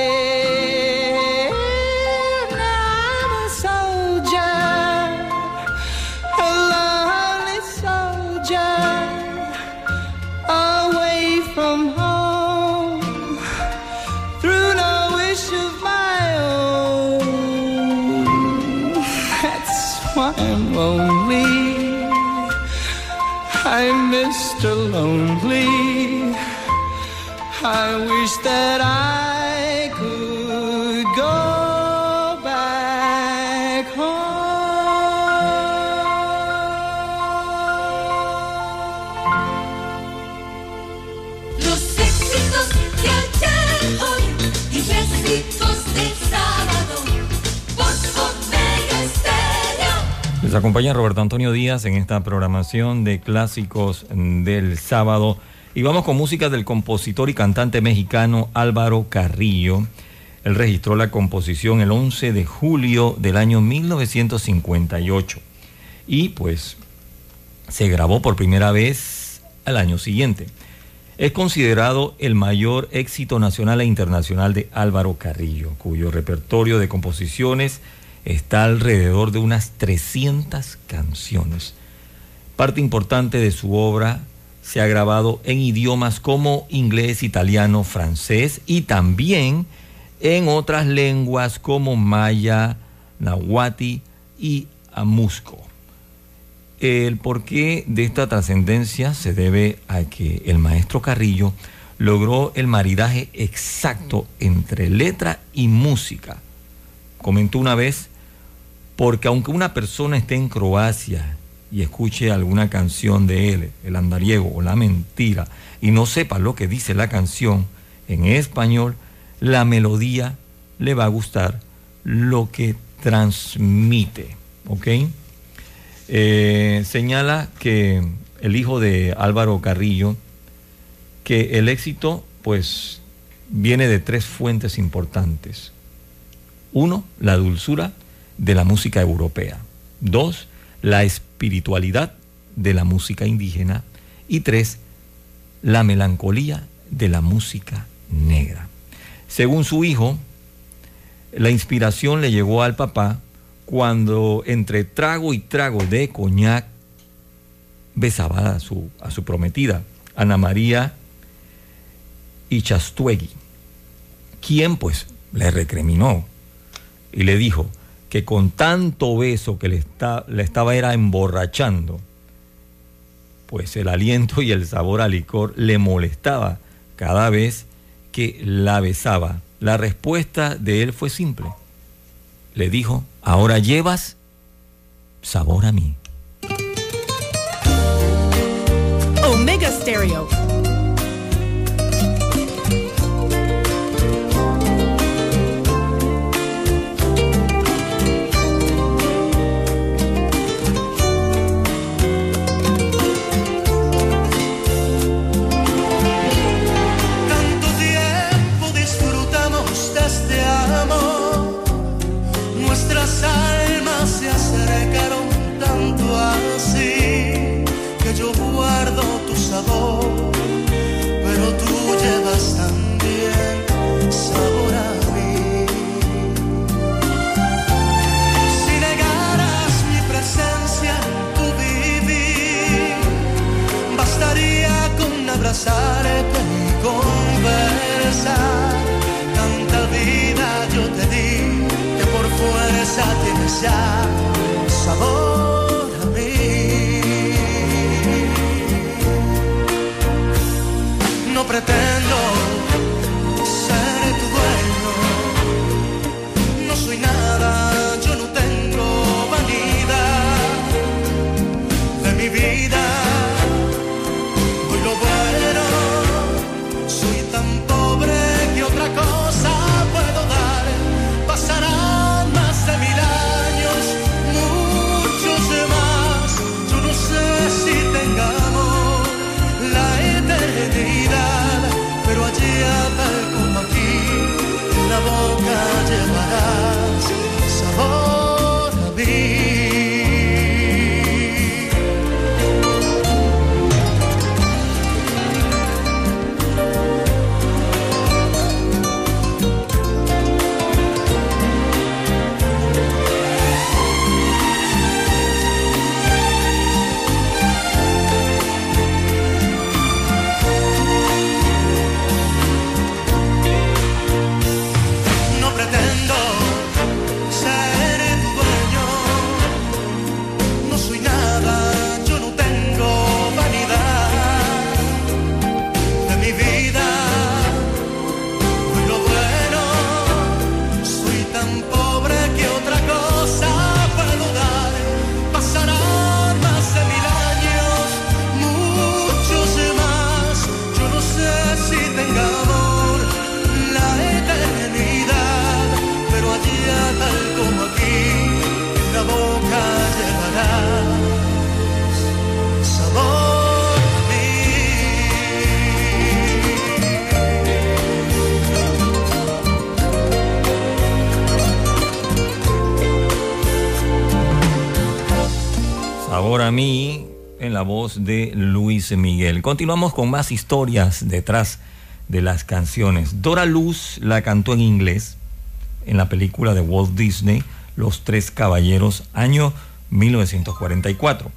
That I could go back home. Los éxitos de ayer, hoy y recitos del sábado por Omega Estéreo. Les acompaña Roberto Antonio Díaz en esta programación de clásicos del sábado. Y vamos con música del compositor y cantante mexicano Álvaro Carrillo. Él registró la composición el 11 de julio del año 1958. Y pues se grabó por primera vez al año siguiente. Es considerado el mayor éxito nacional e internacional de Álvaro Carrillo, cuyo repertorio de composiciones está alrededor de unas 300 canciones. Parte importante de su obra se ha grabado en idiomas como inglés, italiano, francés y también en otras lenguas como maya, nahuati y amusco. El porqué de esta trascendencia se debe a que el maestro Carrillo logró el maridaje exacto entre letra y música. Comentó una vez, porque aunque una persona esté en Croacia y escuche alguna canción de él, el andariego o la mentira, y no sepa lo que dice la canción en español, la melodía le va a gustar lo que transmite. ¿Ok? Eh, señala que el hijo de Álvaro Carrillo, que el éxito pues viene de tres fuentes importantes. Uno, la dulzura de la música europea. Dos, la espiritualidad de la música indígena. Y tres, la melancolía de la música negra. Según su hijo, la inspiración le llegó al papá cuando entre trago y trago de coñac besaba a su, a su prometida, Ana María Ichastuegui, quien pues le recriminó y le dijo que con tanto beso que le, está, le estaba era emborrachando, pues el aliento y el sabor al licor le molestaba cada vez que la besaba. La respuesta de él fue simple. Le dijo, ahora llevas sabor a mí. Omega Stereo. Abrazarte y conversar. Tanta vida yo te di que por fuerza tienes ya sabor a mí. No pretendo mí en la voz de Luis Miguel. Continuamos con más historias detrás de las canciones. Dora Luz la cantó en inglés en la película de Walt Disney, Los Tres Caballeros, año 1944.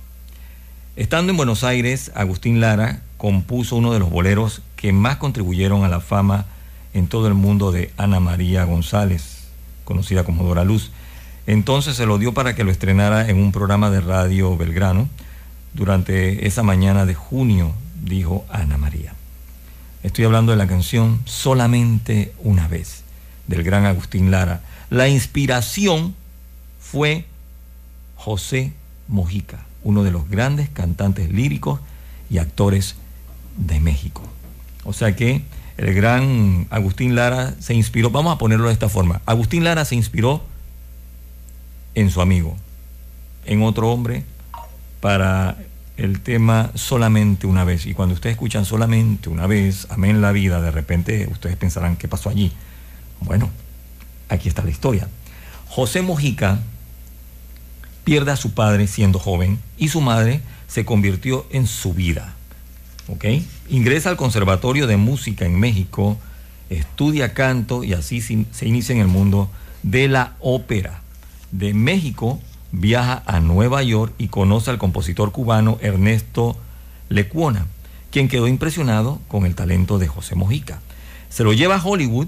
Estando en Buenos Aires, Agustín Lara compuso uno de los boleros que más contribuyeron a la fama en todo el mundo de Ana María González, conocida como Dora Luz. Entonces se lo dio para que lo estrenara en un programa de radio Belgrano. Durante esa mañana de junio, dijo Ana María. Estoy hablando de la canción Solamente una vez, del gran Agustín Lara. La inspiración fue José Mojica, uno de los grandes cantantes líricos y actores de México. O sea que el gran Agustín Lara se inspiró, vamos a ponerlo de esta forma, Agustín Lara se inspiró en su amigo, en otro hombre, para el tema solamente una vez. Y cuando ustedes escuchan solamente una vez, amén la vida, de repente ustedes pensarán, ¿qué pasó allí? Bueno, aquí está la historia. José Mojica pierde a su padre siendo joven y su madre se convirtió en su vida. ¿Ok? Ingresa al Conservatorio de Música en México, estudia canto y así se inicia en el mundo de la ópera. De México viaja a Nueva York y conoce al compositor cubano Ernesto Lecuona, quien quedó impresionado con el talento de José Mojica. Se lo lleva a Hollywood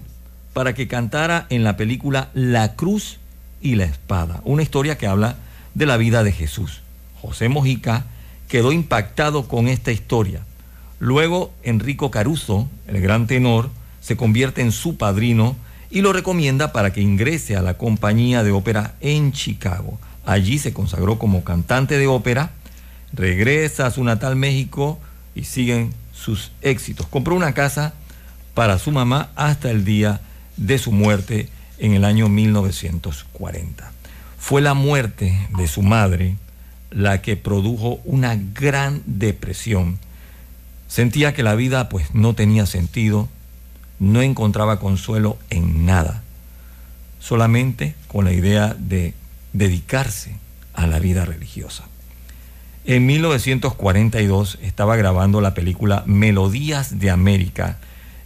para que cantara en la película La Cruz y la Espada, una historia que habla de la vida de Jesús. José Mojica quedó impactado con esta historia. Luego Enrico Caruso, el gran tenor, se convierte en su padrino y lo recomienda para que ingrese a la compañía de ópera en Chicago. Allí se consagró como cantante de ópera, regresa a su natal México y siguen sus éxitos. Compró una casa para su mamá hasta el día de su muerte en el año 1940. Fue la muerte de su madre la que produjo una gran depresión. Sentía que la vida pues no tenía sentido, no encontraba consuelo en nada, solamente con la idea de dedicarse a la vida religiosa. En 1942 estaba grabando la película Melodías de América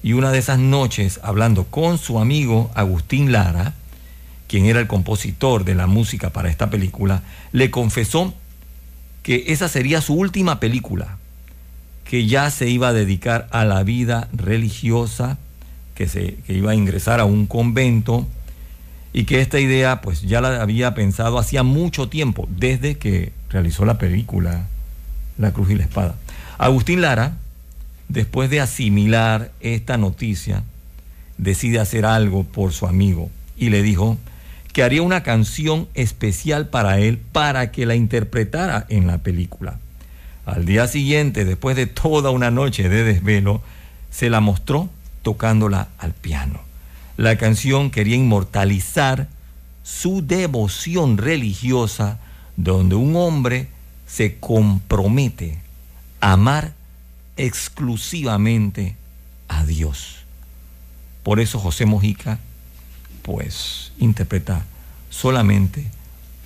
y una de esas noches, hablando con su amigo Agustín Lara, quien era el compositor de la música para esta película, le confesó que esa sería su última película, que ya se iba a dedicar a la vida religiosa, que, se, que iba a ingresar a un convento y que esta idea pues ya la había pensado hacía mucho tiempo, desde que realizó la película La Cruz y la Espada. Agustín Lara, después de asimilar esta noticia, decide hacer algo por su amigo y le dijo que haría una canción especial para él para que la interpretara en la película. Al día siguiente, después de toda una noche de desvelo, se la mostró tocándola al piano. La canción quería inmortalizar su devoción religiosa donde un hombre se compromete a amar exclusivamente a Dios. Por eso José Mojica, pues, interpreta solamente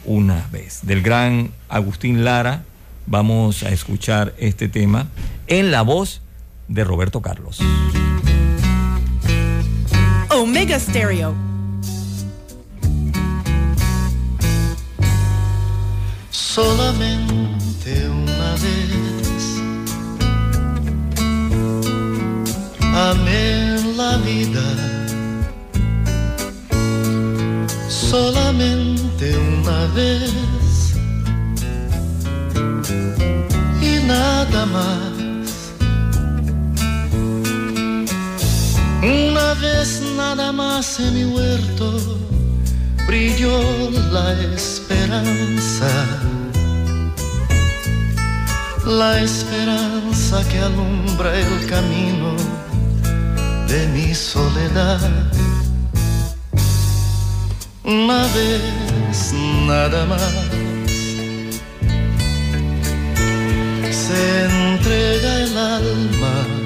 una vez. Del gran Agustín Lara, vamos a escuchar este tema en la voz de Roberto Carlos. Omega Stereo. solamente una vez. Amé la vida solamente una vez y nada más. Vez nada más en mi huerto brilló la esperanza, la esperanza que alumbra el camino de mi soledad. Una vez nada más se entrega el alma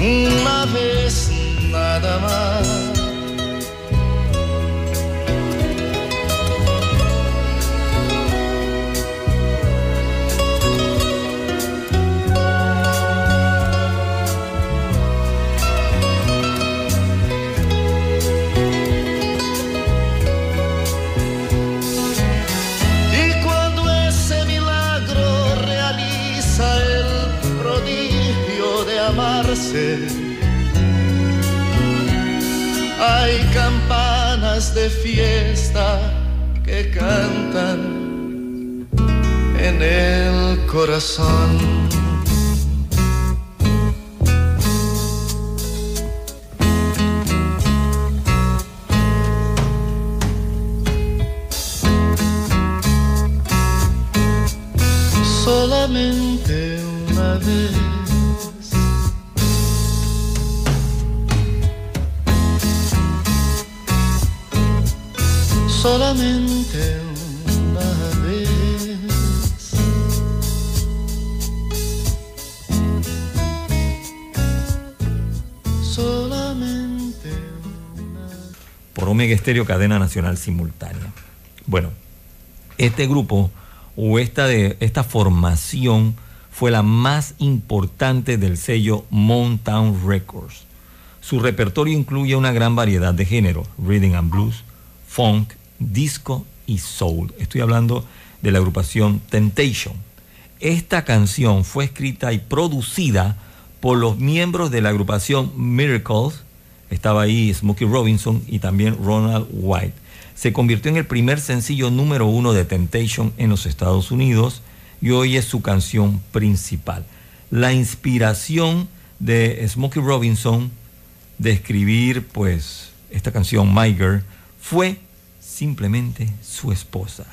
Una vez nada más. Hay campanas de fiesta que cantan en el corazón. Solamente una vez. Solamente una vez. Solamente por Omega Estéreo Cadena Nacional Simultánea. Bueno, este grupo o esta, de, esta formación fue la más importante del sello Mountain Records. Su repertorio incluye una gran variedad de géneros, rhythm and blues, funk, disco y soul. Estoy hablando de la agrupación Temptation. Esta canción fue escrita y producida por los miembros de la agrupación Miracles, estaba ahí Smokey Robinson y también Ronald White. Se convirtió en el primer sencillo número uno de Temptation en los Estados Unidos y hoy es su canción principal. La inspiración de Smokey Robinson de escribir pues esta canción My Girl fue simplemente su esposa.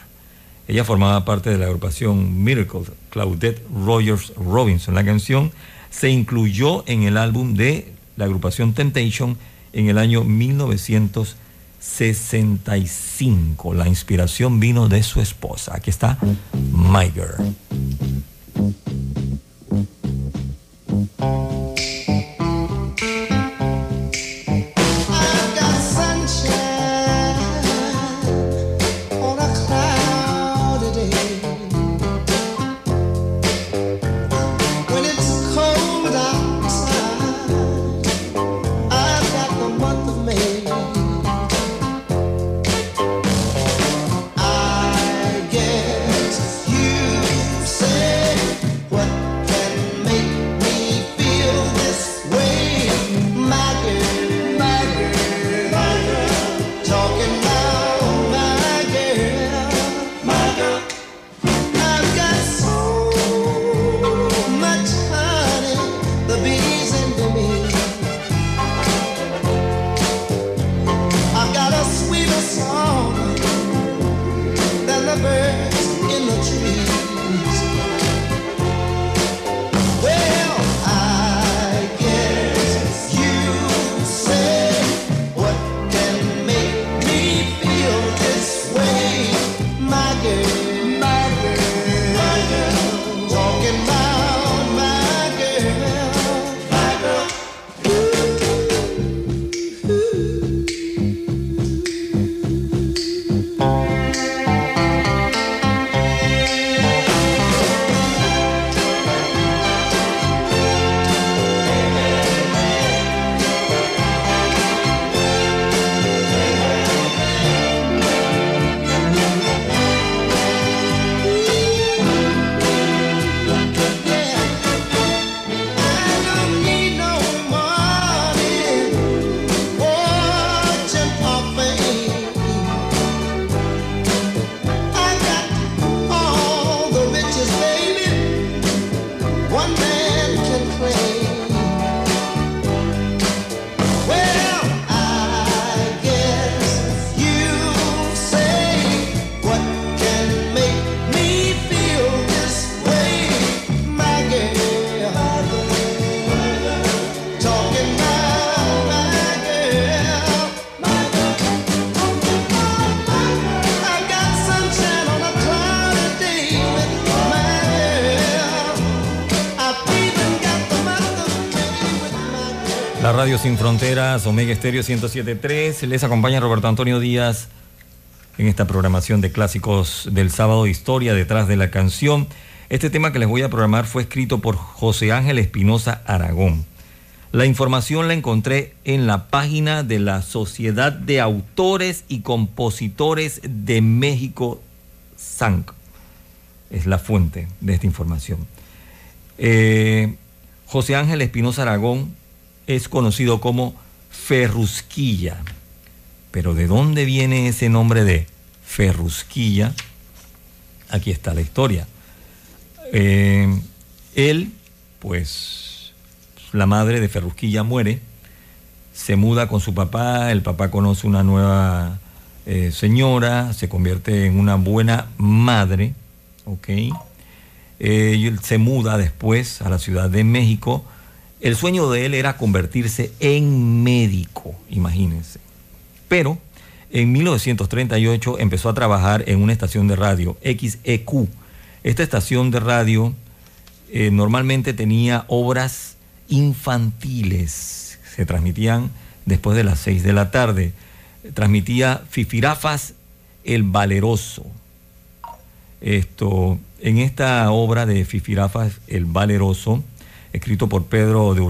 Ella formaba parte de la agrupación Miracle, Claudette Rogers Robinson. La canción se incluyó en el álbum de la agrupación Temptation en el año 1965. La inspiración vino de su esposa. Aquí está My Girl. Sin Fronteras, Omega Estéreo 107.3. Les acompaña Roberto Antonio Díaz en esta programación de clásicos del sábado, Historia detrás de la canción. Este tema que les voy a programar fue escrito por José Ángel Espinosa Aragón. La información la encontré en la página de la Sociedad de Autores y Compositores de México, SANC. Es la fuente de esta información. Eh, José Ángel Espinosa Aragón es conocido como Ferrusquilla. Pero ¿de dónde viene ese nombre de Ferrusquilla? Aquí está la historia. Eh, él, pues, la madre de Ferrusquilla muere, se muda con su papá, el papá conoce una nueva eh, señora, se convierte en una buena madre, ¿ok? Eh, él se muda después a la Ciudad de México. El sueño de él era convertirse en médico, imagínense. Pero en 1938 empezó a trabajar en una estación de radio, XEQ. Esta estación de radio eh, normalmente tenía obras infantiles, se transmitían después de las 6 de la tarde. Transmitía Fifirafas el Valeroso. Esto, en esta obra de Fifirafas el Valeroso, escrito por Pedro de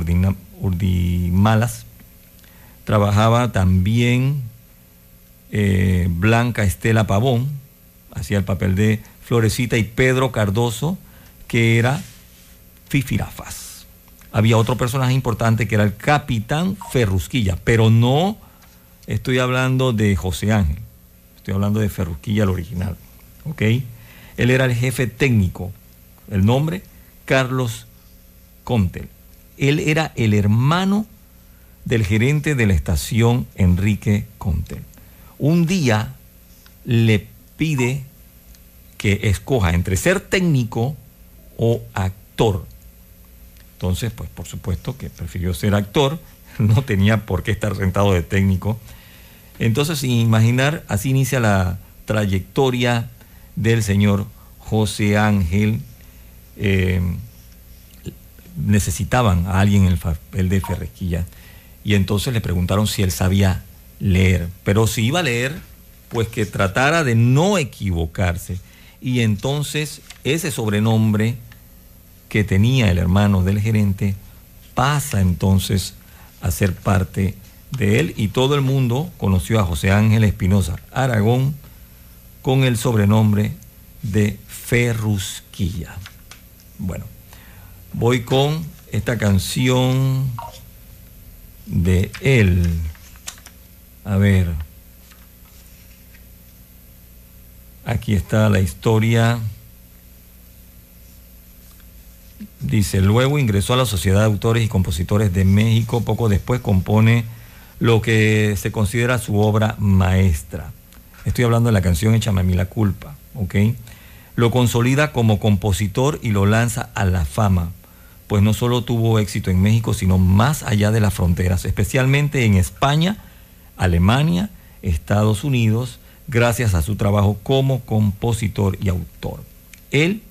Urdimalas, trabajaba también eh, Blanca Estela Pavón, hacía el papel de Florecita, y Pedro Cardoso, que era Fifirafas. Había otro personaje importante que era el Capitán Ferrusquilla, pero no estoy hablando de José Ángel, estoy hablando de Ferrusquilla, el original. ¿ok? Él era el jefe técnico, el nombre Carlos Contel. Él era el hermano del gerente de la estación Enrique Contel. Un día le pide que escoja entre ser técnico o actor. Entonces, pues por supuesto que prefirió ser actor, no tenía por qué estar sentado de técnico. Entonces, sin imaginar, así inicia la trayectoria del señor José Ángel. Eh, necesitaban a alguien en el papel de Ferresquilla y entonces le preguntaron si él sabía leer, pero si iba a leer, pues que tratara de no equivocarse. Y entonces ese sobrenombre que tenía el hermano del gerente pasa entonces a ser parte de él y todo el mundo conoció a José Ángel Espinosa Aragón con el sobrenombre de Ferrusquilla. Bueno, voy con esta canción de él. A ver. Aquí está la historia. Dice, luego ingresó a la Sociedad de Autores y Compositores de México. Poco después compone lo que se considera su obra maestra. Estoy hablando de la canción Échame a mí la culpa, ¿ok? Lo consolida como compositor y lo lanza a la fama, pues no solo tuvo éxito en México, sino más allá de las fronteras, especialmente en España, Alemania, Estados Unidos, gracias a su trabajo como compositor y autor. Él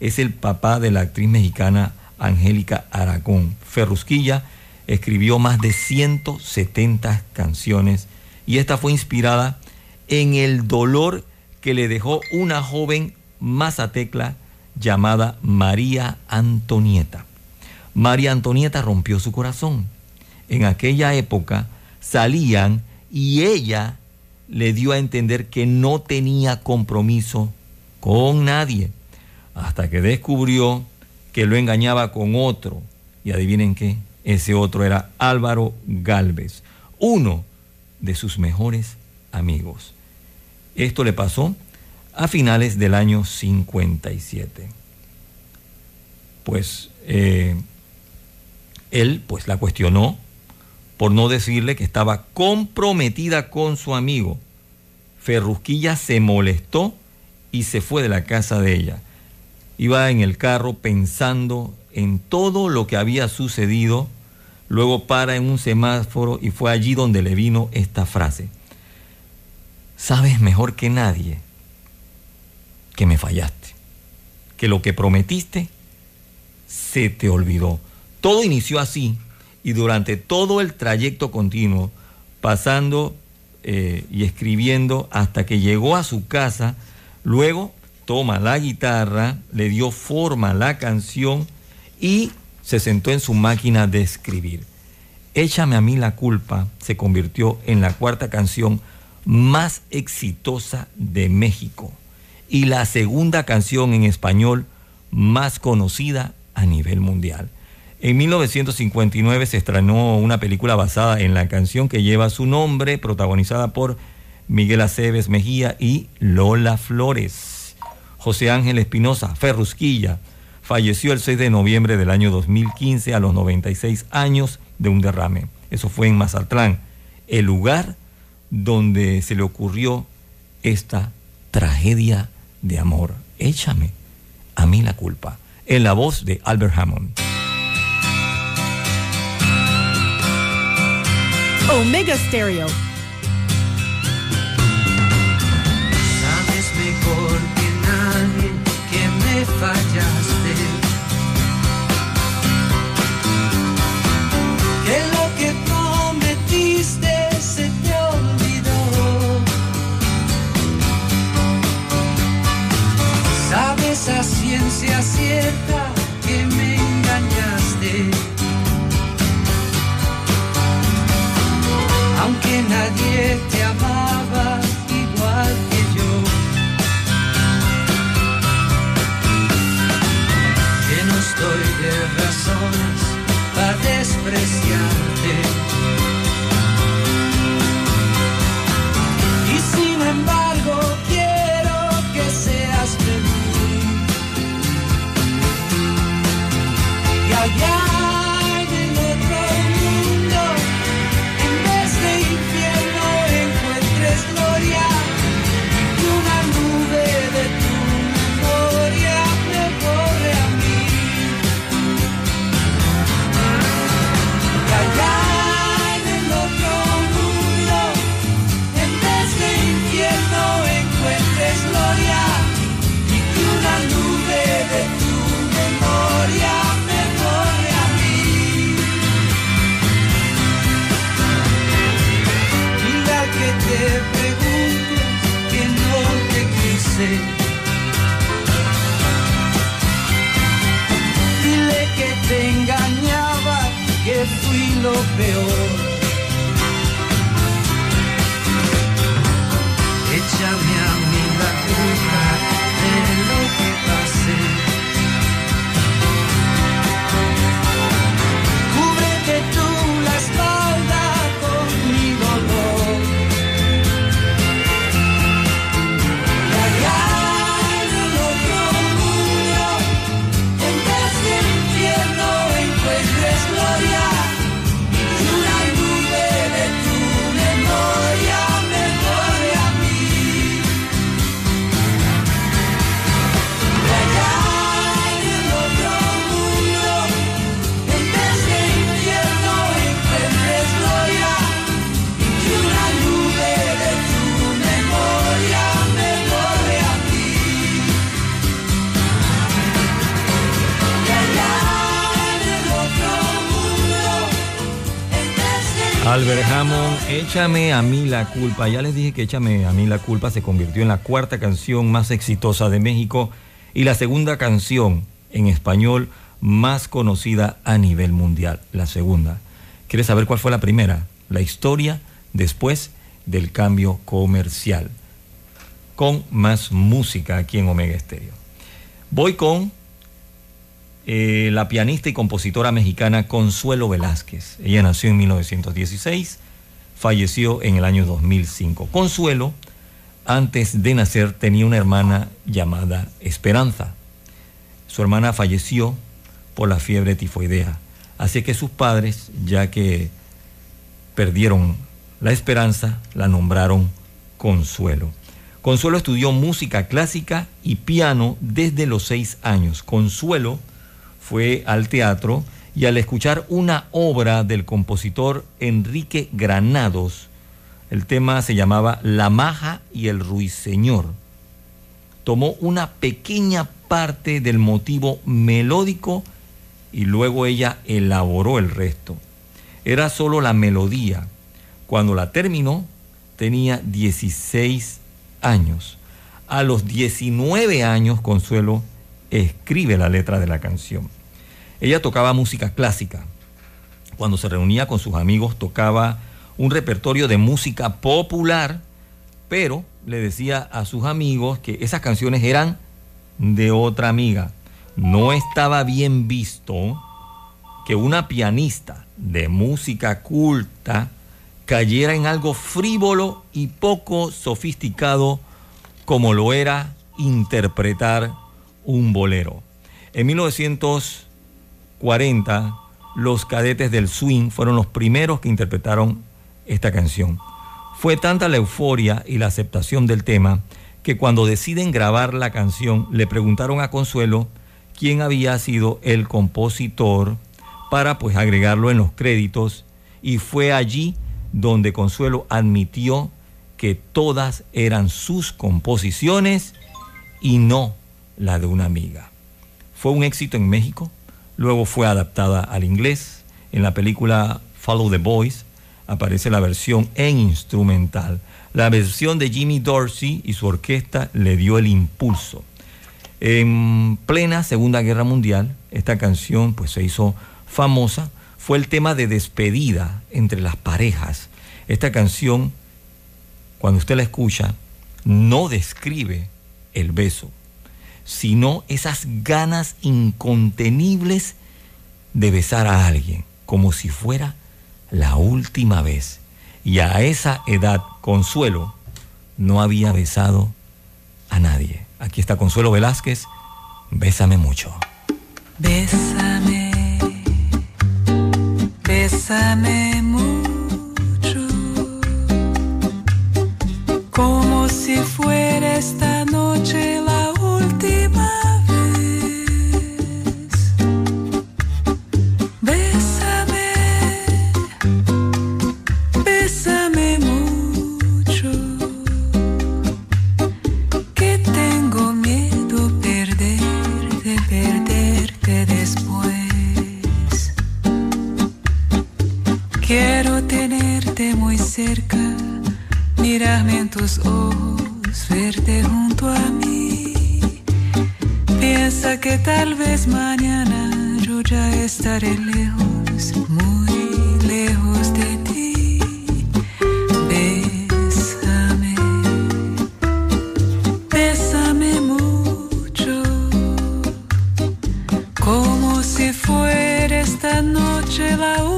es el papá de la actriz mexicana Angélica Aragón. Ferrusquilla escribió más de 170 canciones y esta fue inspirada en el dolor que le dejó una joven mazatecla llamada María Antonieta. María Antonieta rompió su corazón. En aquella época salían y ella le dio a entender que no tenía compromiso con nadie, hasta que descubrió que lo engañaba con otro. Y adivinen qué, ese otro era Álvaro Galvez, uno de sus mejores amigos. Esto le pasó a finales del año 57. Pues eh, él pues la cuestionó por no decirle que estaba comprometida con su amigo. Ferrusquilla se molestó y se fue de la casa de ella. Iba en el carro pensando en todo lo que había sucedido, luego para en un semáforo y fue allí donde le vino esta frase. Sabes mejor que nadie que me fallaste, que lo que prometiste se te olvidó. Todo inició así y durante todo el trayecto continuo, pasando eh, y escribiendo hasta que llegó a su casa, luego toma la guitarra, le dio forma a la canción y se sentó en su máquina de escribir. Échame a mí la culpa se convirtió en la cuarta canción más exitosa de México y la segunda canción en español más conocida a nivel mundial. En 1959 se estrenó una película basada en la canción que lleva su nombre, protagonizada por Miguel Aceves Mejía y Lola Flores. José Ángel Espinosa, Ferrusquilla, falleció el 6 de noviembre del año 2015 a los 96 años de un derrame. Eso fue en Mazatlán, el lugar donde se le ocurrió esta tragedia de amor. Échame a mí la culpa. En la voz de Albert Hammond. Omega Stereo. Sabes mejor que nadie que me fallaste. Que lo que prometiste se te olvidó. Sabes a ciencia cierta Nadie te amaba igual que yo. Que no estoy de razones para despreciarte. Y sin embargo quiero que seas feliz. Y allá meu Albert Échame a mí la culpa. Ya les dije que Échame a mí la culpa se convirtió en la cuarta canción más exitosa de México y la segunda canción en español más conocida a nivel mundial. La segunda. ¿Quieres saber cuál fue la primera? La historia después del cambio comercial. Con más música aquí en Omega Estéreo. Voy con eh, la pianista y compositora mexicana Consuelo Velázquez. Ella nació en 1916, falleció en el año 2005. Consuelo, antes de nacer, tenía una hermana llamada Esperanza. Su hermana falleció por la fiebre tifoidea. Así que sus padres, ya que perdieron la esperanza, la nombraron Consuelo. Consuelo estudió música clásica y piano desde los seis años. Consuelo fue al teatro y al escuchar una obra del compositor Enrique Granados, el tema se llamaba La Maja y el Ruiseñor, tomó una pequeña parte del motivo melódico y luego ella elaboró el resto. era solo la melodía. Cuando la terminó, tenía 16 años. A los 19 años, Consuelo escribe la letra de la canción. Ella tocaba música clásica. Cuando se reunía con sus amigos, tocaba un repertorio de música popular, pero le decía a sus amigos que esas canciones eran de otra amiga. No estaba bien visto que una pianista de música culta cayera en algo frívolo y poco sofisticado como lo era interpretar un bolero. En 1940, los cadetes del swing fueron los primeros que interpretaron esta canción. Fue tanta la euforia y la aceptación del tema que cuando deciden grabar la canción le preguntaron a Consuelo quién había sido el compositor para pues agregarlo en los créditos y fue allí donde Consuelo admitió que todas eran sus composiciones y no la de una amiga. Fue un éxito en México, luego fue adaptada al inglés. En la película Follow the Boys aparece la versión en instrumental. La versión de Jimmy Dorsey y su orquesta le dio el impulso. En plena Segunda Guerra Mundial, esta canción pues se hizo famosa, fue el tema de despedida entre las parejas. Esta canción, cuando usted la escucha, no describe el beso, sino esas ganas incontenibles de besar a alguien, como si fuera la última vez. Y a esa edad, Consuelo no había besado a nadie. Aquí está Consuelo Velázquez, bésame mucho. Bésame, bésame mucho, como si fuera esta noche mirarme en tus ojos, verte junto a mí. Piensa que tal vez mañana yo ya estaré lejos, muy lejos de ti. Bésame, bésame mucho, como si fuera esta noche la última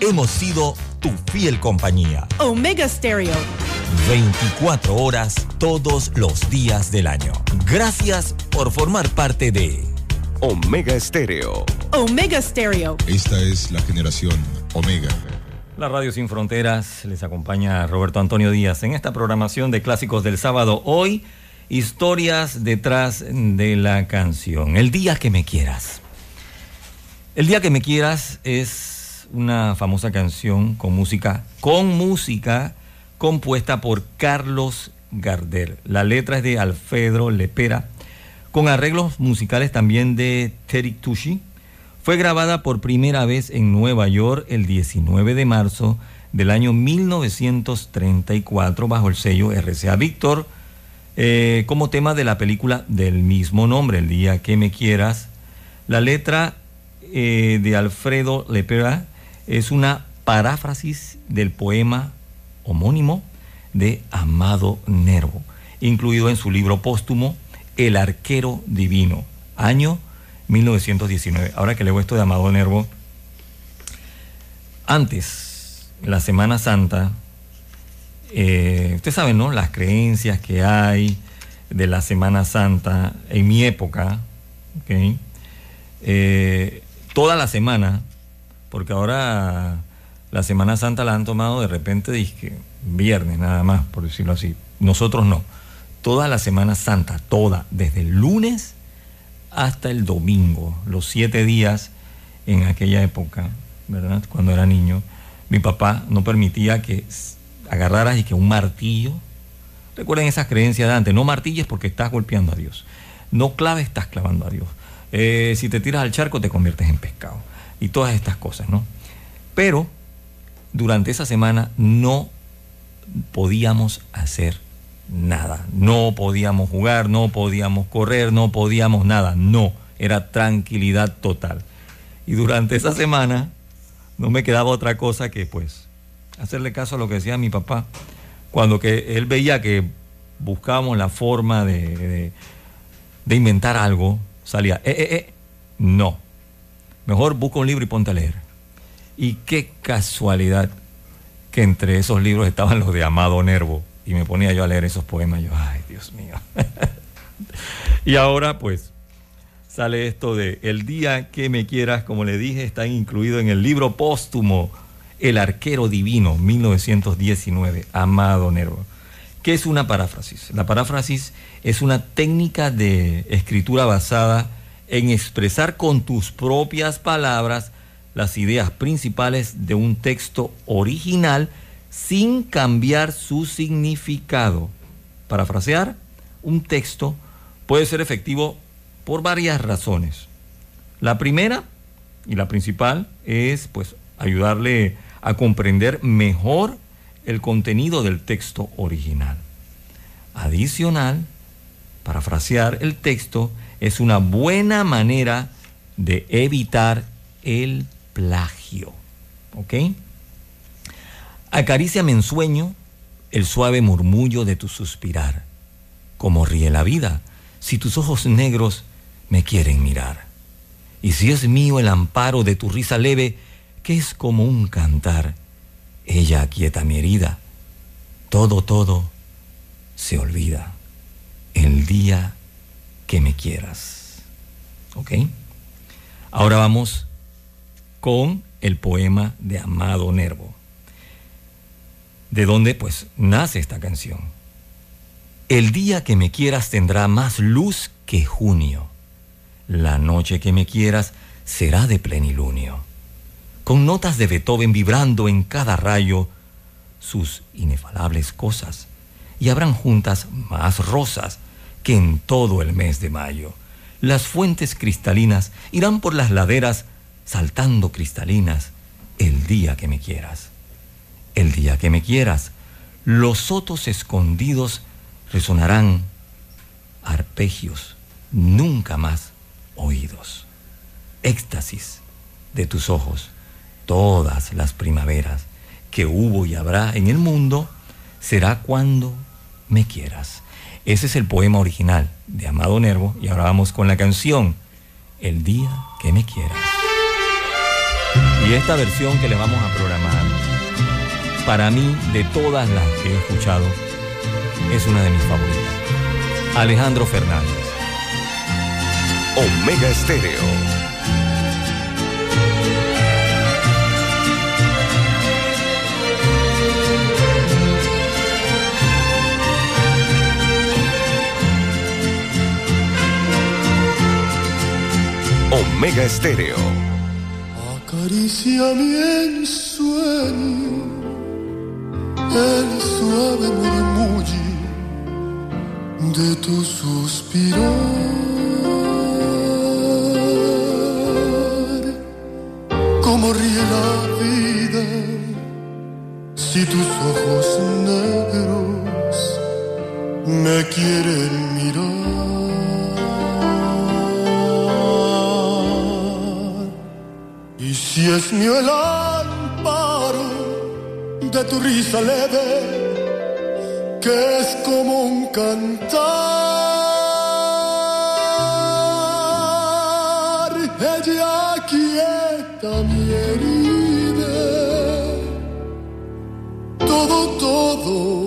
hemos sido tu fiel compañía. Omega Stereo. 24 horas todos los días del año. Gracias por formar parte de Omega Estéreo. Omega Stereo. Esta es la generación Omega. La Radio Sin Fronteras les acompaña Roberto Antonio Díaz en esta programación de clásicos del sábado. Hoy, historias detrás de la canción. El día que me quieras. El día que me quieras es una famosa canción con música, con música compuesta por Carlos Gardel. La letra es de Alfredo Lepera, con arreglos musicales también de Terry Tucci. Fue grabada por primera vez en Nueva York el 19 de marzo del año 1934 bajo el sello RCA Víctor eh, como tema de la película del mismo nombre, El día que me quieras. La letra eh, de Alfredo Lepera es una paráfrasis del poema homónimo de Amado Nervo, incluido en su libro póstumo El arquero divino, año 1919. Ahora que leo esto de Amado Nervo, antes, la Semana Santa, eh, ustedes saben, ¿no? Las creencias que hay de la Semana Santa en mi época, ¿ok? Eh, toda la semana, porque ahora la Semana Santa la han tomado de repente, dije, viernes nada más, por decirlo así. Nosotros no. Toda la Semana Santa, toda, desde el lunes hasta el domingo, los siete días en aquella época, ¿verdad? Cuando era niño, mi papá no permitía que agarraras y que un martillo. Recuerden esas creencias de antes, no martilles porque estás golpeando a Dios. No claves, estás clavando a Dios. Eh, si te tiras al charco, te conviertes en pescado. Y todas estas cosas, ¿no? Pero durante esa semana no podíamos hacer nada. No podíamos jugar, no podíamos correr, no podíamos nada. No, era tranquilidad total. Y durante esa semana no me quedaba otra cosa que pues hacerle caso a lo que decía mi papá. Cuando que él veía que buscábamos la forma de, de, de inventar algo, salía, eh, eh, eh, no. Mejor busca un libro y ponte a leer. Y qué casualidad que entre esos libros estaban los de Amado Nervo. Y me ponía yo a leer esos poemas. Yo, ay, Dios mío. y ahora, pues, sale esto de El día que me quieras, como le dije, está incluido en el libro póstumo El arquero divino, 1919, Amado Nervo. ¿Qué es una paráfrasis? La paráfrasis es una técnica de escritura basada en expresar con tus propias palabras las ideas principales de un texto original sin cambiar su significado. Parafrasear un texto puede ser efectivo por varias razones. La primera y la principal es pues ayudarle a comprender mejor el contenido del texto original. Adicional, parafrasear el texto es una buena manera de evitar el plagio. ¿Ok? Acaríciame en sueño el suave murmullo de tu suspirar. Como ríe la vida si tus ojos negros me quieren mirar. Y si es mío el amparo de tu risa leve, que es como un cantar, ella aquieta mi herida. Todo, todo se olvida el día que me quieras. ¿Ok? Ahora vamos con el poema de Amado Nervo, de donde pues nace esta canción. El día que me quieras tendrá más luz que junio. La noche que me quieras será de plenilunio. con notas de Beethoven vibrando en cada rayo sus inefalables cosas, y habrán juntas más rosas que en todo el mes de mayo. Las fuentes cristalinas irán por las laderas saltando cristalinas el día que me quieras. El día que me quieras, los sotos escondidos resonarán arpegios nunca más oídos. Éxtasis de tus ojos, todas las primaveras que hubo y habrá en el mundo, será cuando me quieras. Ese es el poema original de Amado Nervo y ahora vamos con la canción El día que me quieras. Y esta versión que le vamos a programar, para mí, de todas las que he escuchado, es una de mis favoritas. Alejandro Fernández. Omega Estéreo. Omega Estéreo. Acaricia mi ensueño, el suave murmullo de tu suspirar. Como ríe la vida si tus ojos negros me quieren mirar. Si es mío el amparo de tu risa leve, que es como un cantar, ella quieta mi herida, todo, todo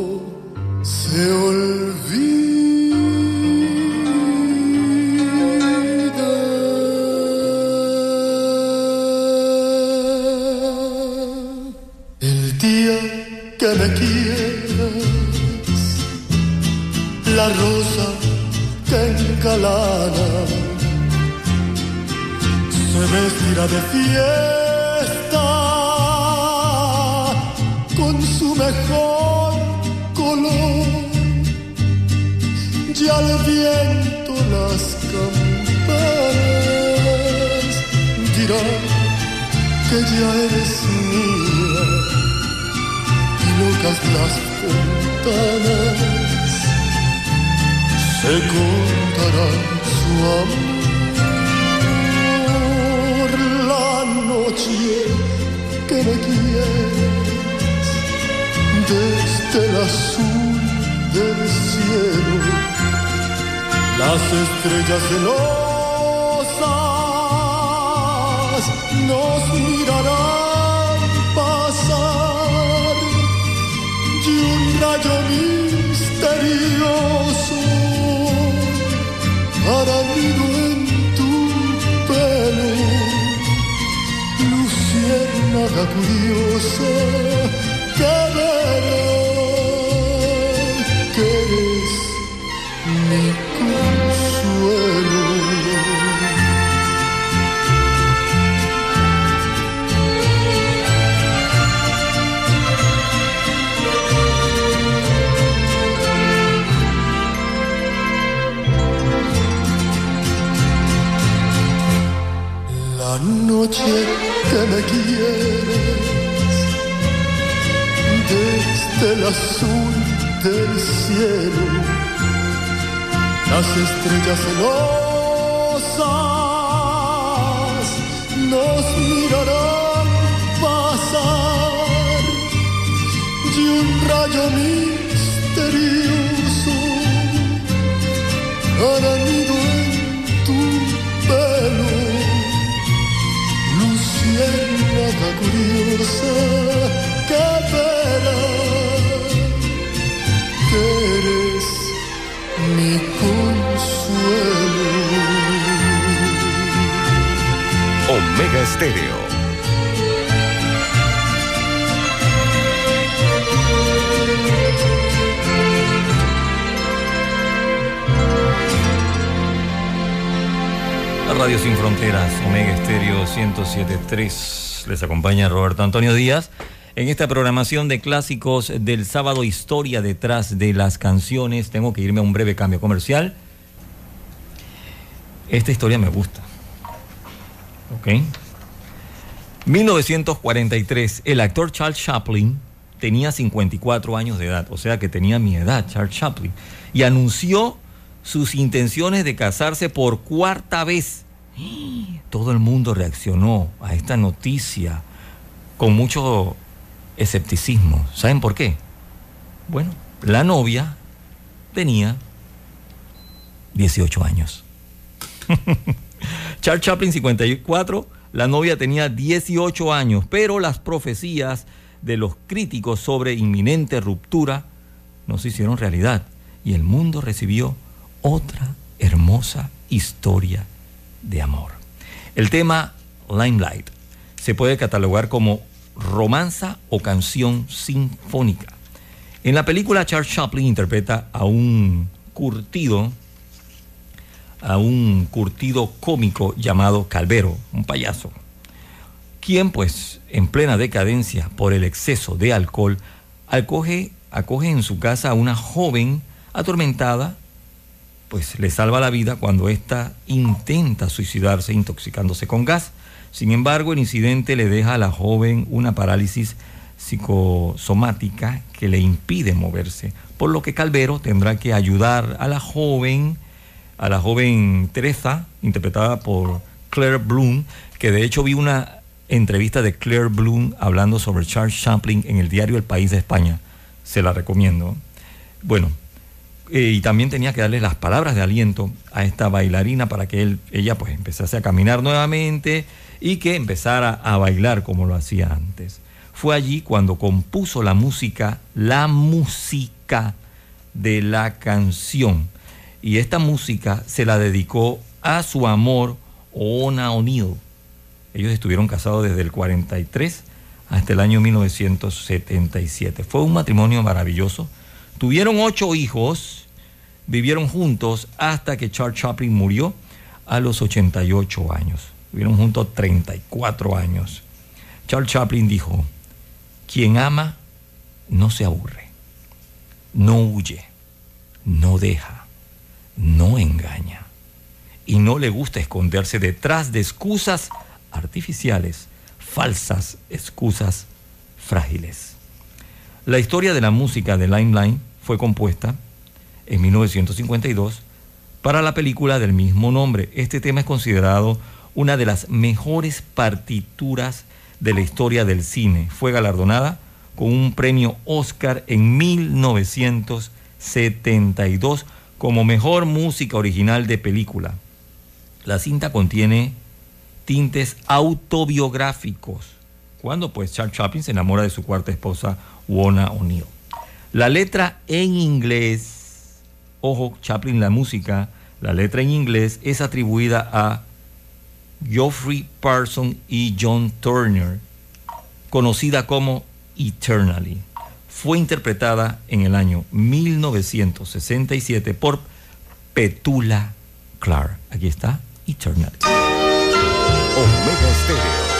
Roberto Antonio Díaz en esta programación de clásicos del sábado Historia detrás de las canciones. Tengo que irme a un breve cambio comercial. Esta historia me gusta. ¿Ok? 1943, el actor Charles Chaplin tenía 54 años de edad, o sea que tenía mi edad, Charles Chaplin, y anunció sus intenciones de casarse por cuarta vez. Todo el mundo reaccionó a esta noticia con mucho escepticismo. ¿Saben por qué? Bueno, la novia tenía 18 años. Charles Chaplin 54, la novia tenía 18 años, pero las profecías de los críticos sobre inminente ruptura no se hicieron realidad y el mundo recibió otra hermosa historia de amor. El tema Limelight se puede catalogar como romanza o canción sinfónica. En la película Charles Chaplin interpreta a un curtido a un curtido cómico llamado Calvero, un payaso, quien pues en plena decadencia por el exceso de alcohol acoge, acoge en su casa a una joven atormentada, pues le salva la vida cuando ésta intenta suicidarse intoxicándose con gas. Sin embargo, el incidente le deja a la joven una parálisis psicosomática que le impide moverse, por lo que Calvero tendrá que ayudar a la joven, a la joven Teresa, interpretada por Claire Bloom, que de hecho vi una entrevista de Claire Bloom hablando sobre Charles Chaplin en el diario El País de España. Se la recomiendo. Bueno, eh, y también tenía que darle las palabras de aliento a esta bailarina para que él, ella pues empezase a caminar nuevamente y que empezara a bailar como lo hacía antes. Fue allí cuando compuso la música, la música de la canción. Y esta música se la dedicó a su amor, Ona O'Neill. Ellos estuvieron casados desde el 43 hasta el año 1977. Fue un matrimonio maravilloso. Tuvieron ocho hijos, vivieron juntos hasta que Charles Chaplin murió a los 88 años. Vivieron juntos 34 años. Charles Chaplin dijo, quien ama no se aburre, no huye, no deja, no engaña y no le gusta esconderse detrás de excusas artificiales, falsas excusas frágiles. La historia de la música de Limelight fue compuesta en 1952 para la película del mismo nombre. Este tema es considerado una de las mejores partituras de la historia del cine. Fue galardonada con un premio Oscar en 1972 como mejor música original de película. La cinta contiene tintes autobiográficos, cuando pues Charles Chaplin se enamora de su cuarta esposa, Wona O'Neill. La letra en inglés, ojo, Chaplin la música, la letra en inglés es atribuida a Geoffrey Parson y John Turner, conocida como Eternally. Fue interpretada en el año 1967 por Petula Clark. Aquí está Eternally. Omega Estéreo.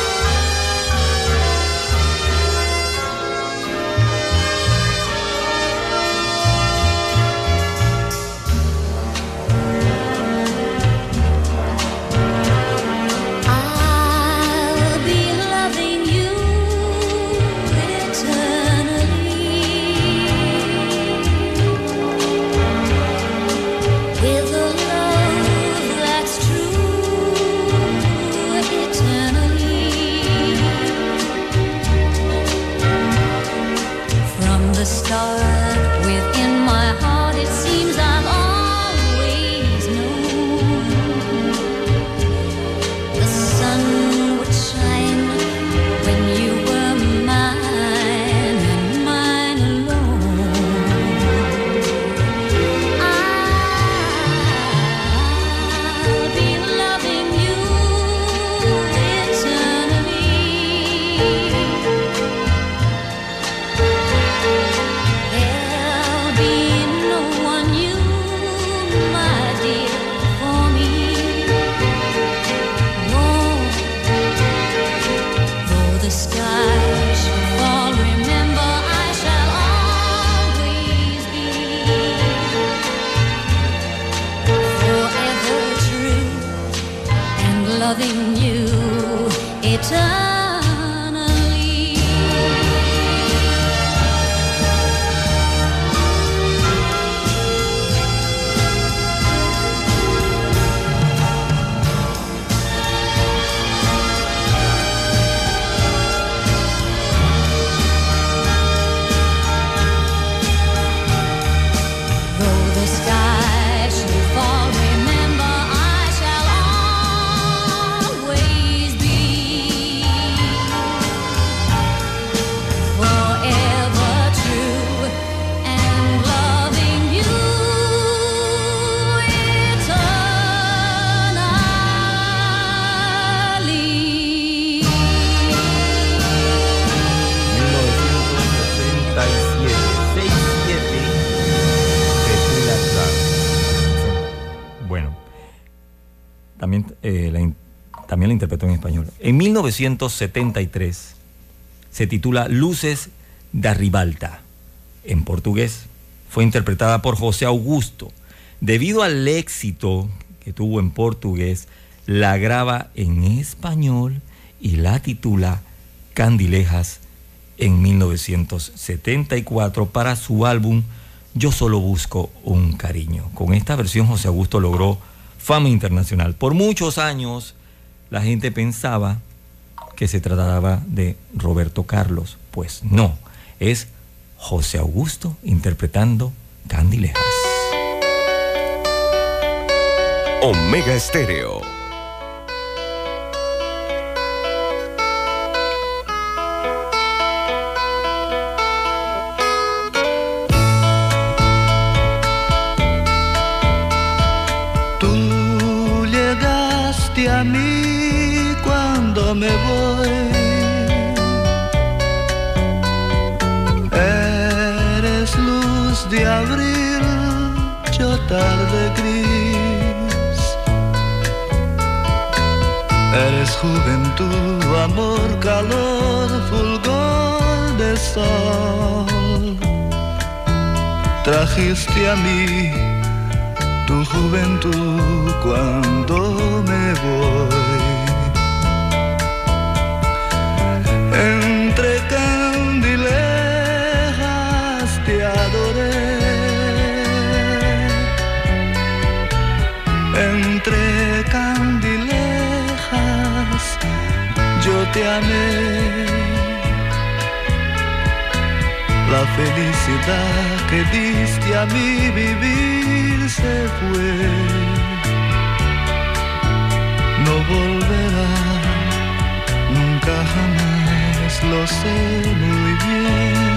1973 se titula Luces da Ribalta. En portugués fue interpretada por José Augusto. Debido al éxito que tuvo en portugués, la graba en español y la titula Candilejas en 1974 para su álbum Yo solo busco un cariño. Con esta versión José Augusto logró fama internacional. Por muchos años la gente pensaba que se trataba de Roberto Carlos. Pues no, es José Augusto interpretando Candilejas. Omega Estéreo. De abril, yo tarde gris. Eres juventud, amor, calor, fulgor de sol. Trajiste a mí tu juventud cuando me voy. Entre te amé. La felicidad que diste a mí vivir se fue. No volverá, nunca jamás, lo sé muy bien.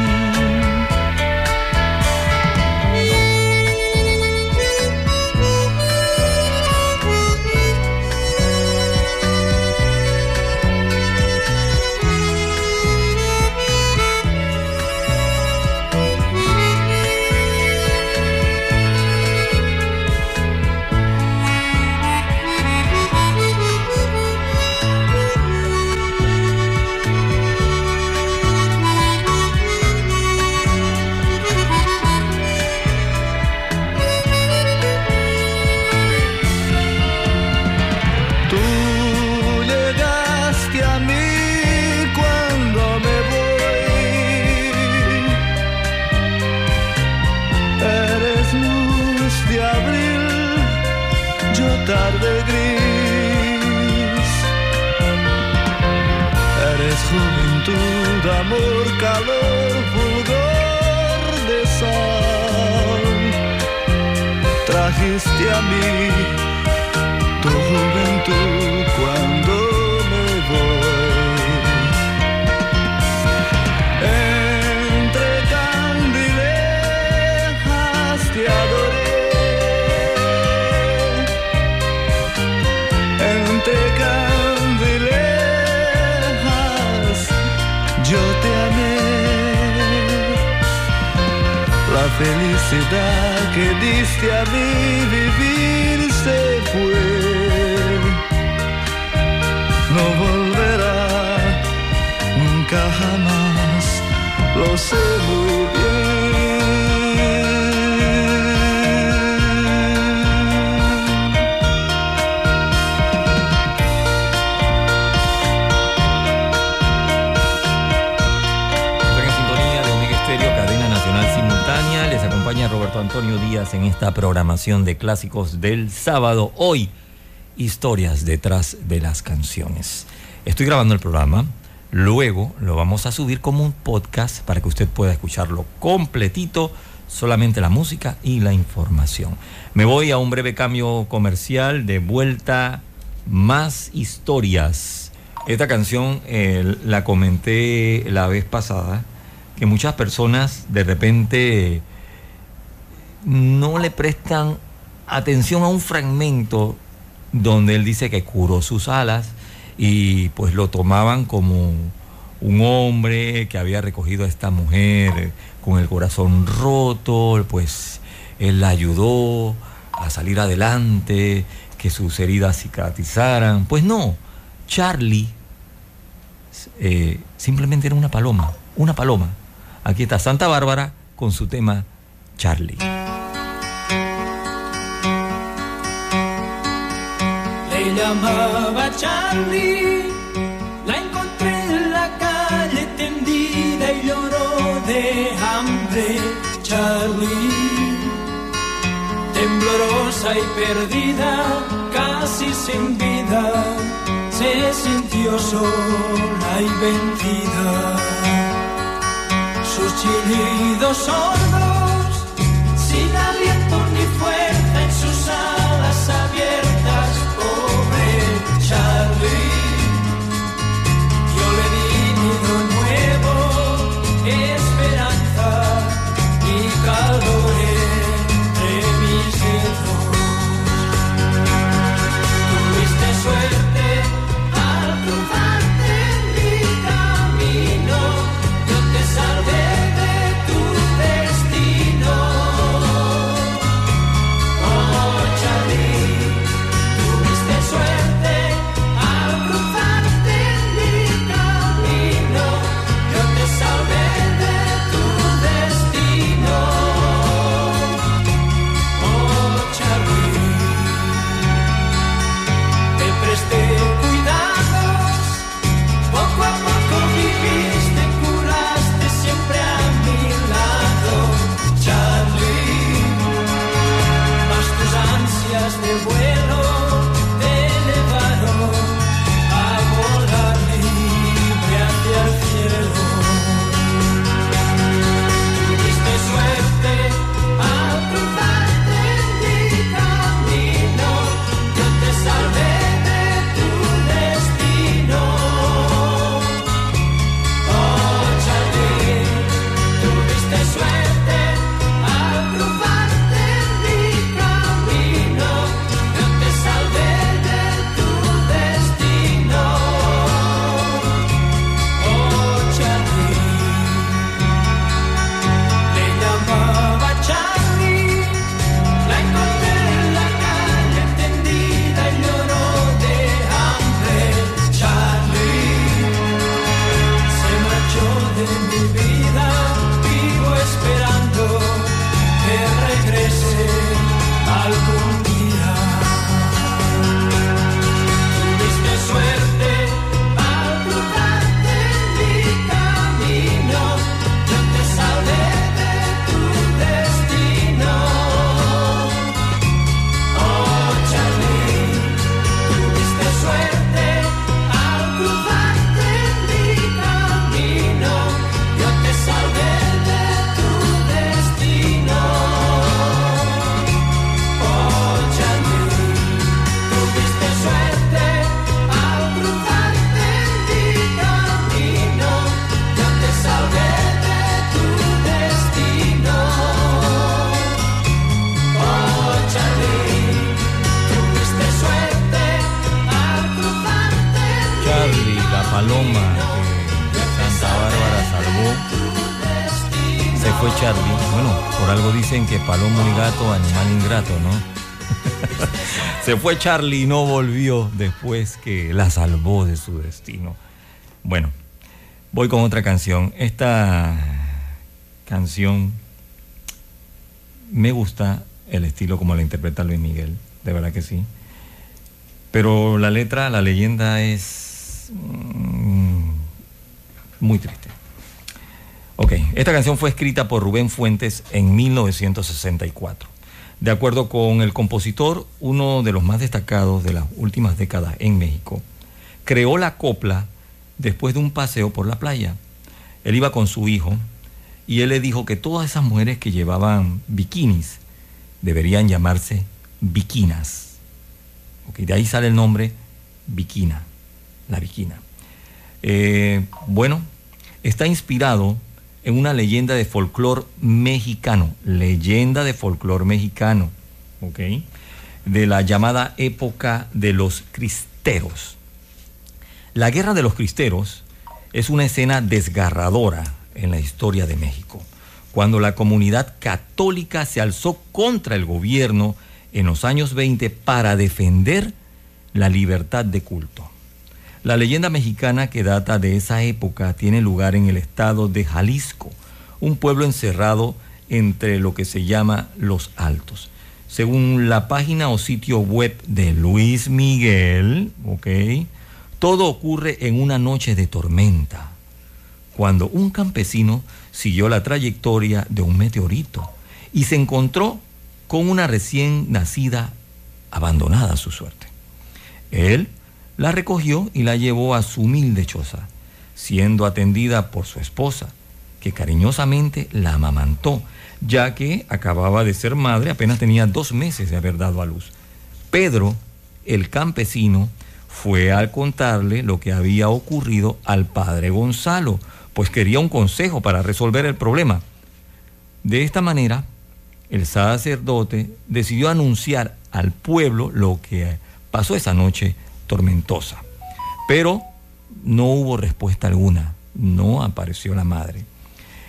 Amor, calor, fulgor de sol. Trajiste a mí tu juventud felicidad que diste a mí vivir se fue. No volverá nunca jamás, lo sé muy bien. Roberto Antonio Díaz en esta programación de clásicos del sábado. Hoy, historias detrás de las canciones. Estoy grabando el programa, luego lo vamos a subir como un podcast para que usted pueda escucharlo completito, solamente la música y la información. Me voy a un breve cambio comercial, de vuelta, más historias. Esta canción eh, la comenté la vez pasada, que muchas personas de repente no le prestan atención a un fragmento donde él dice que curó sus alas y pues lo tomaban como un hombre que había recogido a esta mujer con el corazón roto, pues él la ayudó a salir adelante, que sus heridas cicatrizaran. Pues no, Charlie eh, simplemente era una paloma, una paloma. Aquí está Santa Bárbara con su tema Charlie. Llamaba Charlie, la encontré en la calle tendida y lloró de hambre. Charlie, temblorosa y perdida, casi sin vida, se sintió sola y vencida. Sus chillidos sordos, Charlie. Bueno, por algo dicen que palomo y gato, animal ingrato, ¿no? Se fue Charlie y no volvió después que la salvó de su destino. Bueno, voy con otra canción. Esta canción me gusta el estilo como la interpreta Luis Miguel, de verdad que sí. Pero la letra, la leyenda es mm, muy triste. Ok, esta canción fue escrita por Rubén Fuentes en 1964. De acuerdo con el compositor, uno de los más destacados de las últimas décadas en México, creó la copla después de un paseo por la playa. Él iba con su hijo y él le dijo que todas esas mujeres que llevaban bikinis deberían llamarse bikinas. Ok, de ahí sale el nombre Bikina, la Bikina. Eh, bueno, está inspirado en una leyenda de folclore mexicano, leyenda de folclore mexicano, ¿ok? De la llamada época de los cristeros. La guerra de los cristeros es una escena desgarradora en la historia de México, cuando la comunidad católica se alzó contra el gobierno en los años 20 para defender la libertad de culto. La leyenda mexicana que data de esa época tiene lugar en el estado de Jalisco, un pueblo encerrado entre lo que se llama Los Altos. Según la página o sitio web de Luis Miguel, ¿ok? Todo ocurre en una noche de tormenta, cuando un campesino siguió la trayectoria de un meteorito y se encontró con una recién nacida abandonada a su suerte. Él la recogió y la llevó a su humilde choza, siendo atendida por su esposa, que cariñosamente la amamantó, ya que acababa de ser madre, apenas tenía dos meses de haber dado a luz. Pedro, el campesino, fue al contarle lo que había ocurrido al padre Gonzalo, pues quería un consejo para resolver el problema. De esta manera, el sacerdote decidió anunciar al pueblo lo que pasó esa noche tormentosa. Pero no hubo respuesta alguna, no apareció la madre.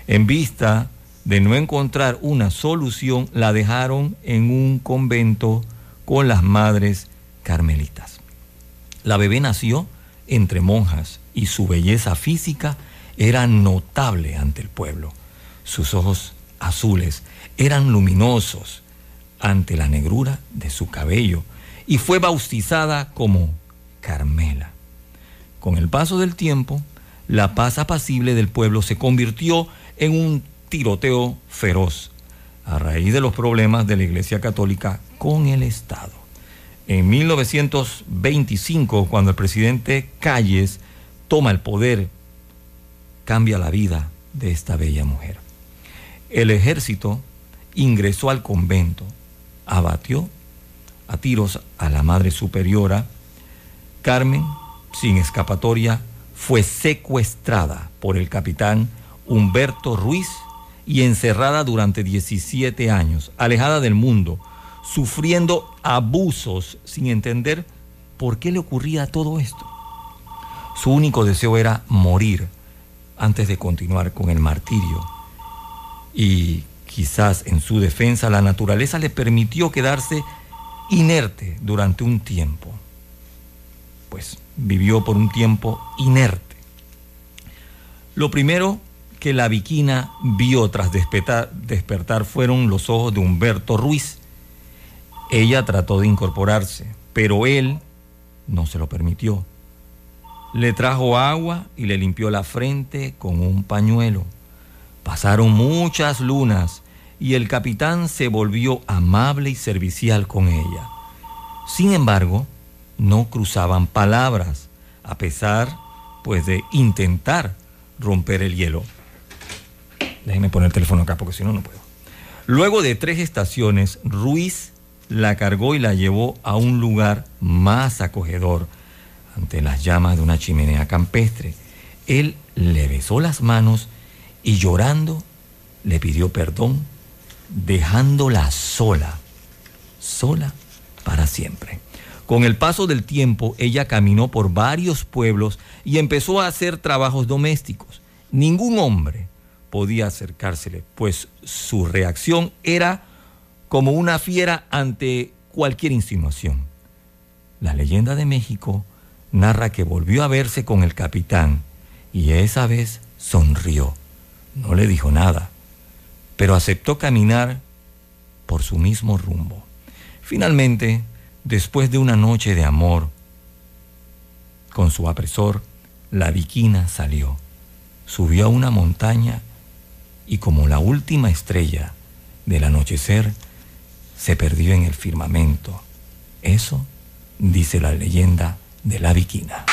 En vista de no encontrar una solución, la dejaron en un convento con las madres carmelitas. La bebé nació entre monjas y su belleza física era notable ante el pueblo. Sus ojos azules eran luminosos ante la negrura de su cabello y fue bautizada como Carmela. Con el paso del tiempo, la paz apacible del pueblo se convirtió en un tiroteo feroz a raíz de los problemas de la Iglesia Católica con el Estado. En 1925, cuando el presidente Calles toma el poder, cambia la vida de esta bella mujer. El ejército ingresó al convento, abatió a tiros a la Madre Superiora. Carmen, sin escapatoria, fue secuestrada por el capitán Humberto Ruiz y encerrada durante 17 años, alejada del mundo, sufriendo abusos sin entender por qué le ocurría todo esto. Su único deseo era morir antes de continuar con el martirio. Y quizás en su defensa la naturaleza le permitió quedarse inerte durante un tiempo. Pues vivió por un tiempo inerte. Lo primero que la viquina vio tras despertar, despertar fueron los ojos de Humberto Ruiz. Ella trató de incorporarse, pero él no se lo permitió. Le trajo agua y le limpió la frente con un pañuelo. Pasaron muchas lunas y el capitán se volvió amable y servicial con ella. Sin embargo, no cruzaban palabras, a pesar pues de intentar romper el hielo. Déjenme poner el teléfono acá porque si no, no puedo. Luego de tres estaciones, Ruiz la cargó y la llevó a un lugar más acogedor, ante las llamas de una chimenea campestre. Él le besó las manos y llorando le pidió perdón, dejándola sola, sola para siempre. Con el paso del tiempo, ella caminó por varios pueblos y empezó a hacer trabajos domésticos. Ningún hombre podía acercársele, pues su reacción era como una fiera ante cualquier insinuación. La leyenda de México narra que volvió a verse con el capitán y esa vez sonrió. No le dijo nada, pero aceptó caminar por su mismo rumbo. Finalmente, después de una noche de amor, con su apresor, la viquina salió, subió a una montaña y como la última estrella del anochecer, se perdió en el firmamento. Eso dice la leyenda de la viquina.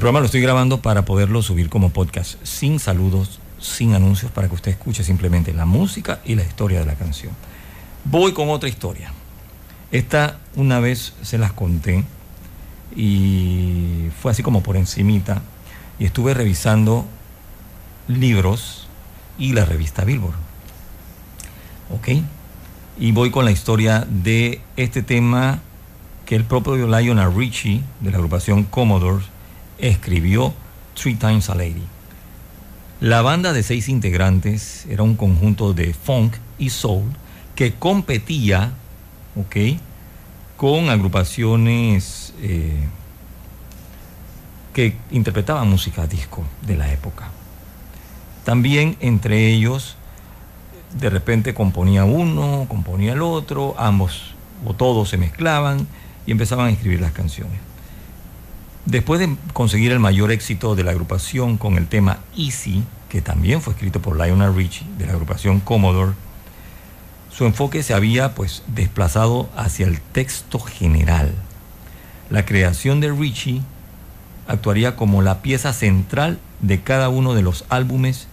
Programa lo estoy grabando para poderlo subir como podcast, sin saludos, sin anuncios, para que usted escuche simplemente la música y la historia de la canción. Voy con otra historia. Esta una vez se las conté y fue así como por encimita y estuve revisando libros y la revista Billboard. ¿Ok? Y voy con la historia de este tema que el propio Lionel Richie de la agrupación Commodores escribió Three Times a Lady. La banda de seis integrantes era un conjunto de funk y soul que competía. Con agrupaciones eh, que interpretaban música disco de la época. También entre ellos, de repente componía uno, componía el otro, ambos o todos se mezclaban y empezaban a escribir las canciones. Después de conseguir el mayor éxito de la agrupación con el tema Easy, que también fue escrito por Lionel Richie de la agrupación Commodore, su enfoque se había pues desplazado hacia el texto general. La creación de Richie actuaría como la pieza central de cada uno de los álbumes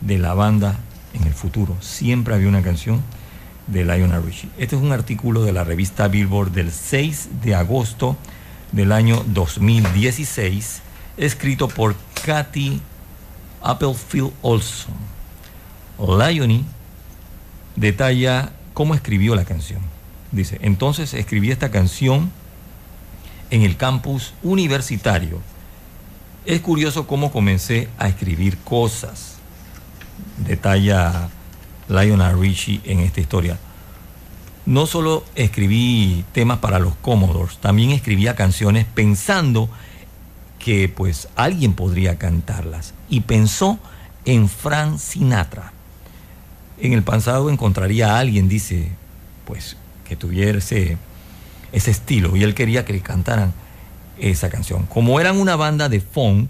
de la banda en el futuro. Siempre había una canción de Lionel Richie. Este es un artículo de la revista Billboard del 6 de agosto del año 2016, escrito por Kathy Applefield Olson. Lionel detalla cómo escribió la canción. Dice, entonces escribí esta canción en el campus universitario. Es curioso cómo comencé a escribir cosas. Detalla Lionel Richie en esta historia. No solo escribí temas para los Commodores, también escribía canciones pensando que pues alguien podría cantarlas. Y pensó en Frank Sinatra. En el pasado encontraría a alguien, dice, pues que tuviera ese, estilo. Y él quería que le cantaran esa canción. Como eran una banda de funk,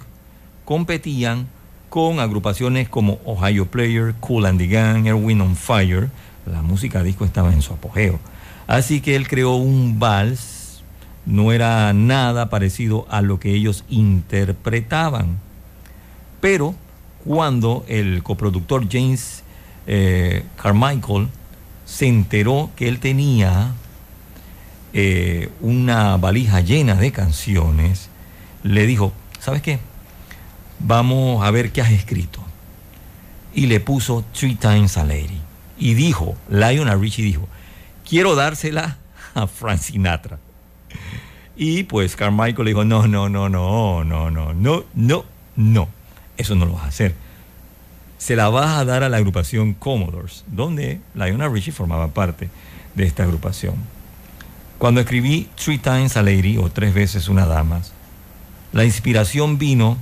competían con agrupaciones como Ohio Player, Cool and the Gang, Erwin on Fire. La música disco estaba en su apogeo. Así que él creó un vals, no era nada parecido a lo que ellos interpretaban. Pero cuando el coproductor James eh, Carmichael se enteró que él tenía eh, una valija llena de canciones, le dijo, ¿sabes qué? Vamos a ver qué has escrito. Y le puso Three Times a Lady. Y dijo, Lionel Richie dijo, quiero dársela a Frank Sinatra. Y pues Carmichael le dijo, no, no, no, no, no, no, no, no, no, eso no lo vas a hacer. Se la vas a dar a la agrupación Commodores, donde Lionel Richie formaba parte de esta agrupación. Cuando escribí Three Times a Lady o Tres veces una dama, la inspiración vino,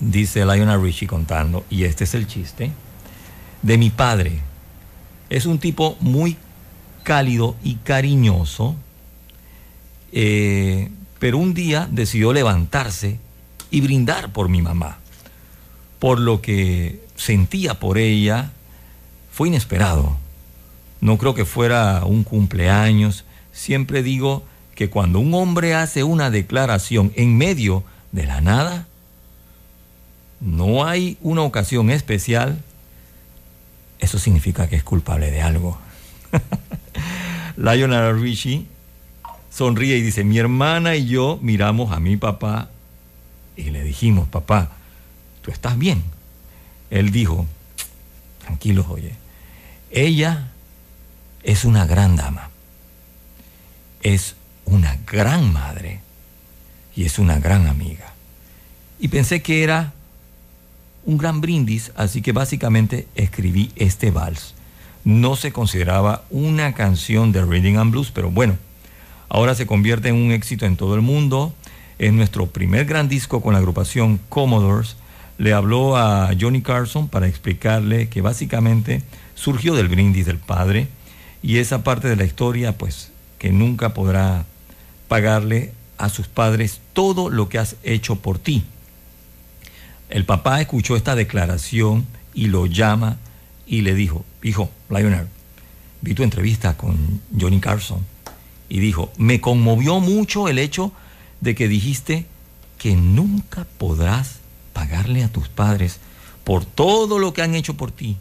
dice Lionel Richie contando, y este es el chiste, de mi padre. Es un tipo muy cálido y cariñoso, eh, pero un día decidió levantarse y brindar por mi mamá. Por lo que sentía por ella fue inesperado. No creo que fuera un cumpleaños. Siempre digo que cuando un hombre hace una declaración en medio de la nada, no hay una ocasión especial, eso significa que es culpable de algo. Lionel Richie sonríe y dice, mi hermana y yo miramos a mi papá y le dijimos, papá, ¿tú estás bien? Él dijo, tranquilos, oye, ella es una gran dama, es una gran madre y es una gran amiga. Y pensé que era un gran brindis, así que básicamente escribí este vals. No se consideraba una canción de Reading and Blues, pero bueno, ahora se convierte en un éxito en todo el mundo. Es nuestro primer gran disco con la agrupación Commodores. Le habló a Johnny Carson para explicarle que básicamente surgió del brindis del padre y esa parte de la historia, pues, que nunca podrá pagarle a sus padres todo lo que has hecho por ti. El papá escuchó esta declaración y lo llama y le dijo, hijo, Lionel, vi tu entrevista con Johnny Carson y dijo, me conmovió mucho el hecho de que dijiste que nunca podrás pagarle a tus padres por todo lo que han hecho por ti.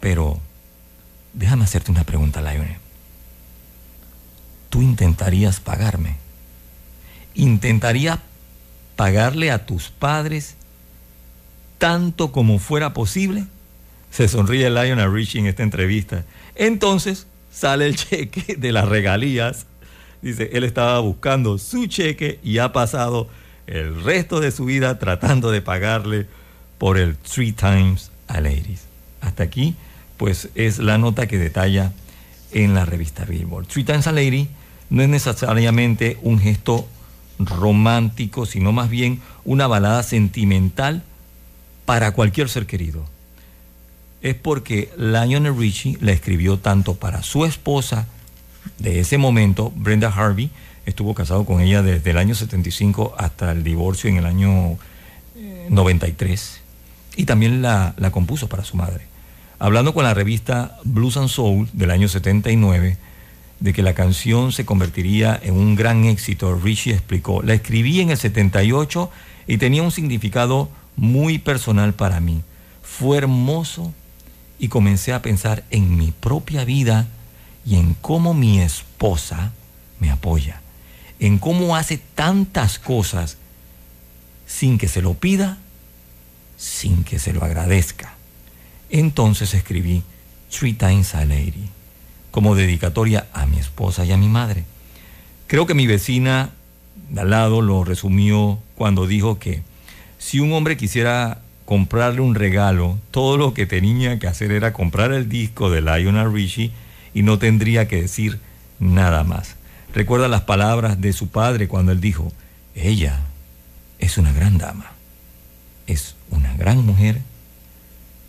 Pero déjame hacerte una pregunta, Lionel. ¿Tú intentarías pagarme? ¿Intentarías pagarle a tus padres tanto como fuera posible? Se sonríe Lionel Richie en esta entrevista. Entonces sale el cheque de las regalías. Dice, él estaba buscando su cheque y ha pasado el resto de su vida tratando de pagarle por el Three Times a Ladies. Hasta aquí, pues es la nota que detalla en la revista Billboard. Three Times a Lady no es necesariamente un gesto romántico, sino más bien una balada sentimental para cualquier ser querido. Es porque Lionel Richie la escribió tanto para su esposa de ese momento, Brenda Harvey, estuvo casado con ella desde el año 75 hasta el divorcio en el año eh, 93, y también la, la compuso para su madre. Hablando con la revista Blues and Soul del año 79, de que la canción se convertiría en un gran éxito, Richie explicó, la escribí en el 78 y tenía un significado muy personal para mí. Fue hermoso y comencé a pensar en mi propia vida y en cómo mi esposa me apoya, en cómo hace tantas cosas sin que se lo pida, sin que se lo agradezca. Entonces escribí Three Times a Lady como dedicatoria a mi esposa y a mi madre. Creo que mi vecina de al lado lo resumió cuando dijo que si un hombre quisiera comprarle un regalo, todo lo que tenía que hacer era comprar el disco de Lionel Richie y no tendría que decir nada más. Recuerda las palabras de su padre cuando él dijo, ella es una gran dama, es una gran mujer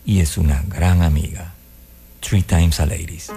y es una gran amiga. Three times a ladies.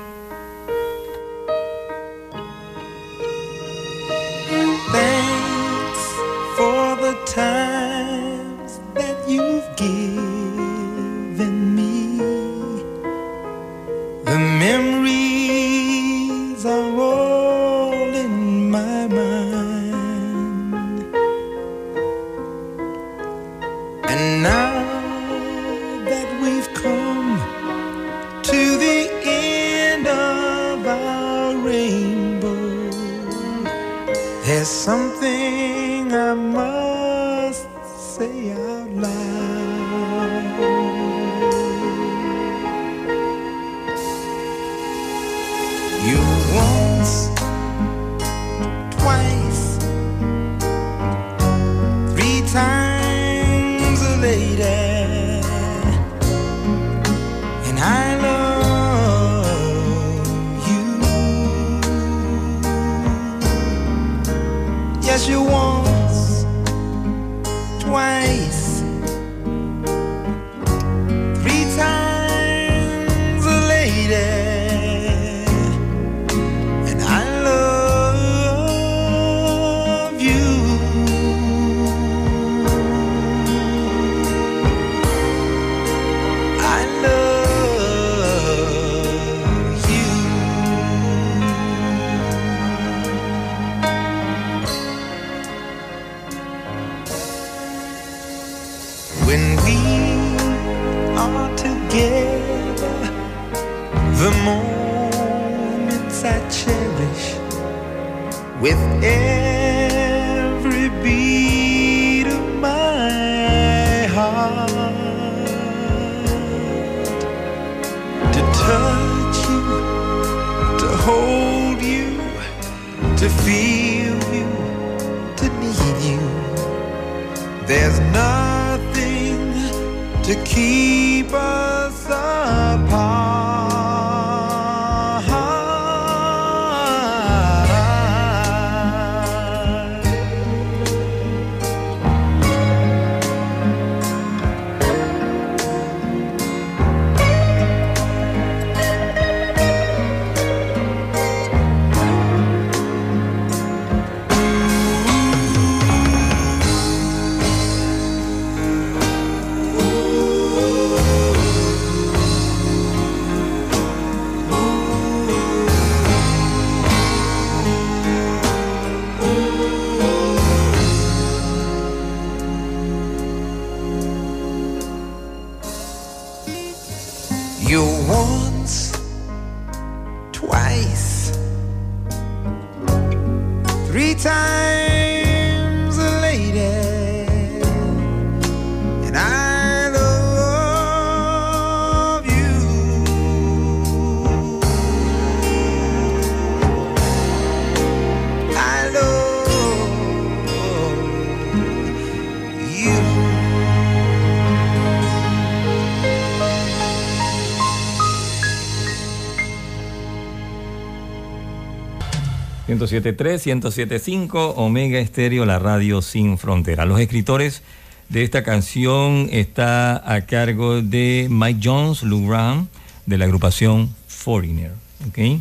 107.3, 107.5, Omega Estéreo, la radio sin frontera. Los escritores de esta canción está a cargo de Mike Jones, Lou Graham, de la agrupación Foreigner. ¿ok?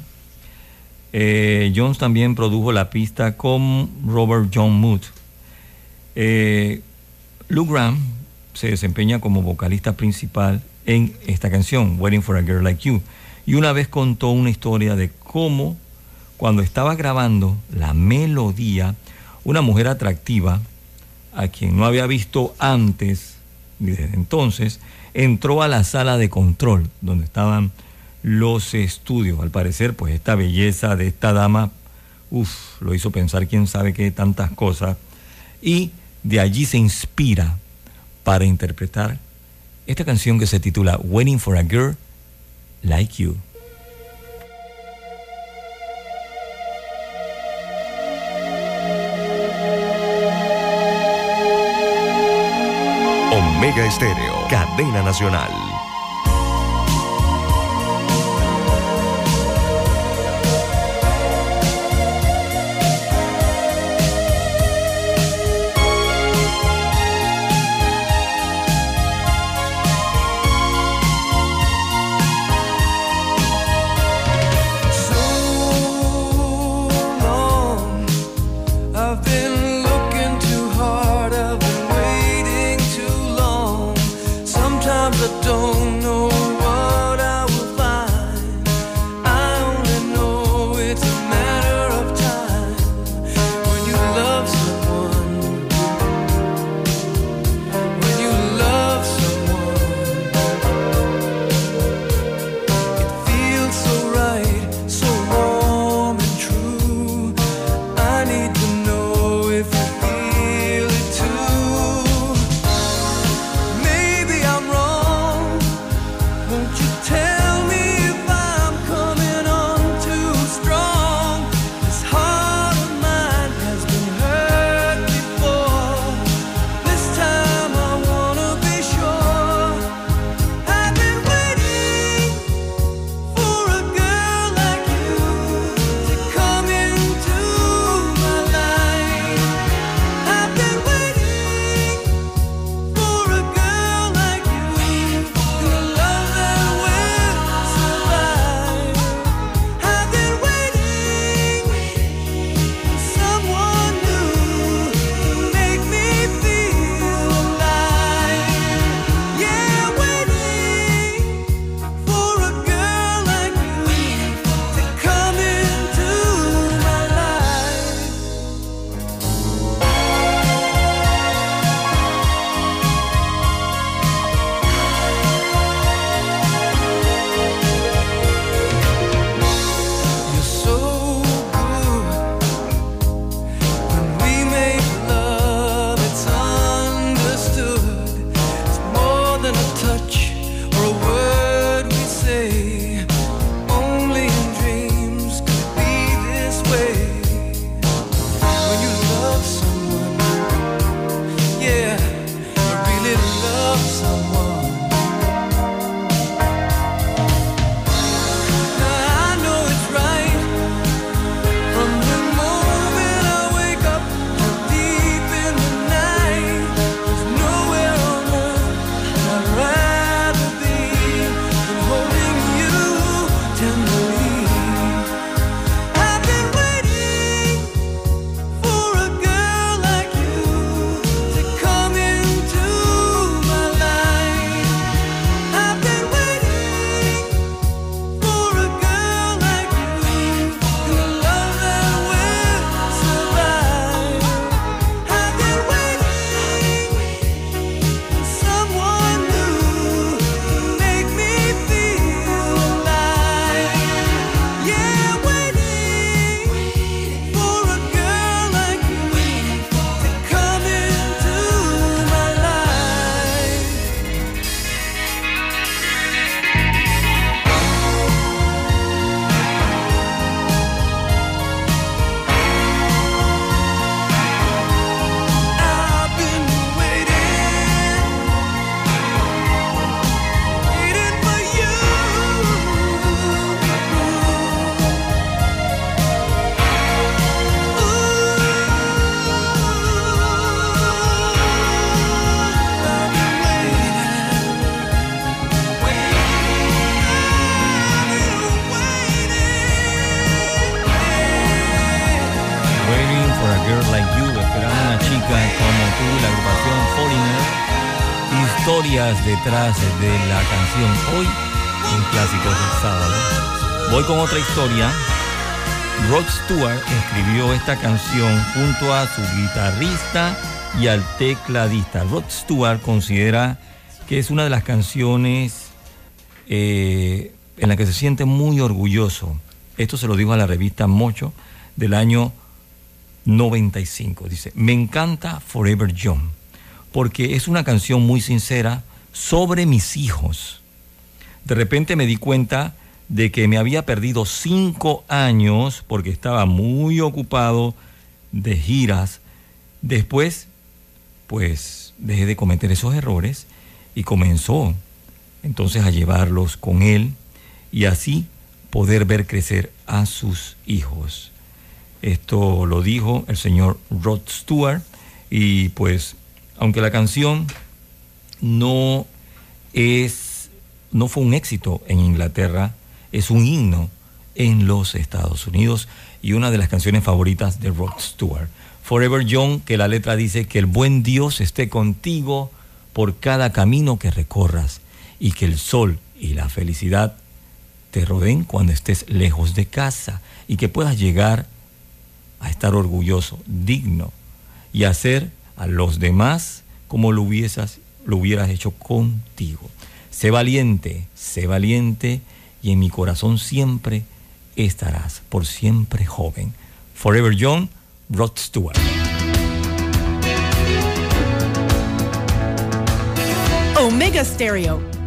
Eh, Jones también produjo la pista con Robert John Mood. Eh, Lou Graham se desempeña como vocalista principal en esta canción, Waiting for a Girl Like You. Y una vez contó una historia de cómo cuando estaba grabando la melodía, una mujer atractiva, a quien no había visto antes, ni desde entonces, entró a la sala de control, donde estaban los estudios. Al parecer, pues esta belleza de esta dama, uff, lo hizo pensar quién sabe qué tantas cosas. Y de allí se inspira para interpretar esta canción que se titula Waiting for a Girl Like You. Estéreo, cadena nacional. Detrás de la canción hoy en Clásicos del Sábado. Voy con otra historia. Rod Stewart escribió esta canción junto a su guitarrista y al tecladista. Rod Stewart considera que es una de las canciones eh, en la que se siente muy orgulloso. Esto se lo dijo a la revista Mocho del año 95. Dice, me encanta Forever Young, porque es una canción muy sincera sobre mis hijos. De repente me di cuenta de que me había perdido cinco años porque estaba muy ocupado de giras. Después, pues dejé de cometer esos errores y comenzó entonces a llevarlos con él y así poder ver crecer a sus hijos. Esto lo dijo el señor Rod Stewart y pues aunque la canción no es no fue un éxito en Inglaterra, es un himno en los Estados Unidos y una de las canciones favoritas de Rod Stewart. Forever Young, que la letra dice que el buen Dios esté contigo por cada camino que recorras y que el sol y la felicidad te rodeen cuando estés lejos de casa y que puedas llegar a estar orgulloso, digno y hacer a los demás como lo hubieras, lo hubieras hecho contigo. Sé valiente, sé valiente y en mi corazón siempre estarás, por siempre joven. Forever Young, Rod Stewart. Omega Stereo.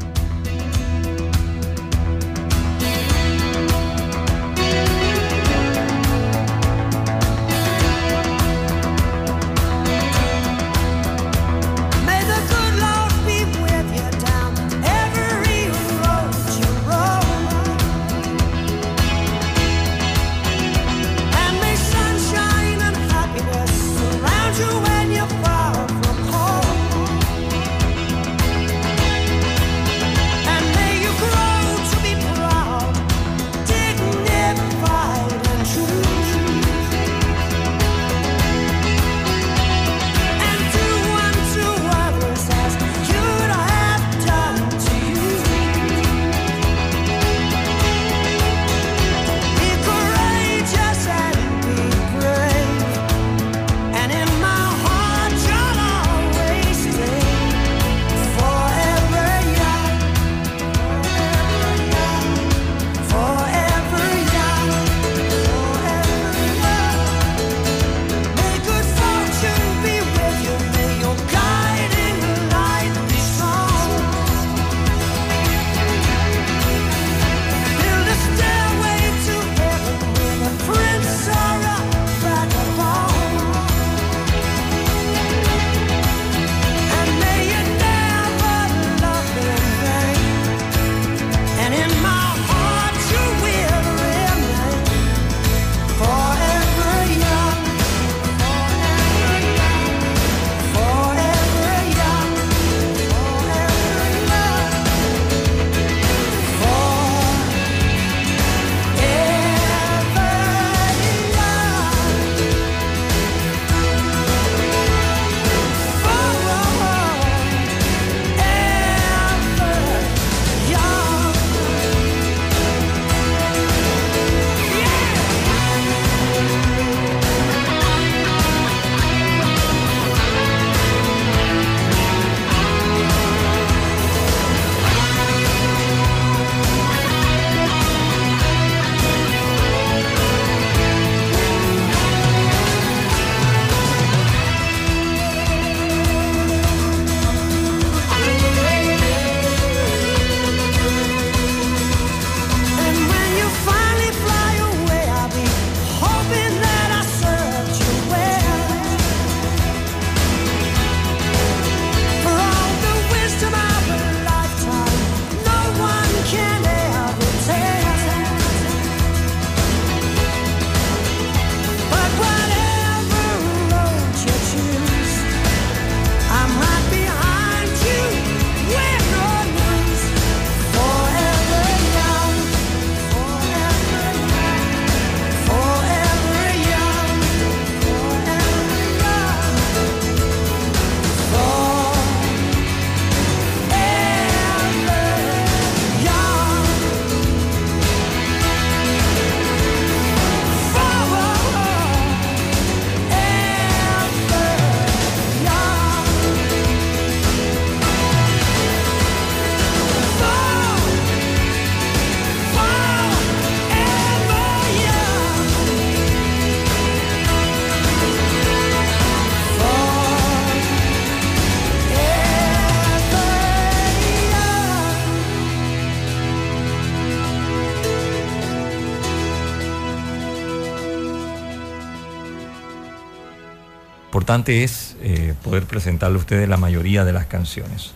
Importante es eh, poder presentarle a ustedes la mayoría de las canciones.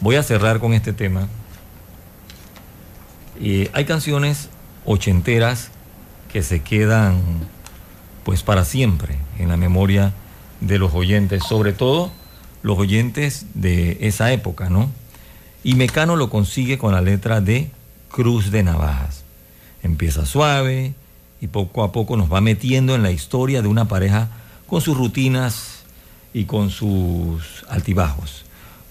Voy a cerrar con este tema. Eh, hay canciones ochenteras que se quedan pues para siempre en la memoria de los oyentes, sobre todo los oyentes de esa época, ¿no? Y Mecano lo consigue con la letra de Cruz de Navajas. Empieza suave y poco a poco nos va metiendo en la historia de una pareja con sus rutinas y con sus altibajos.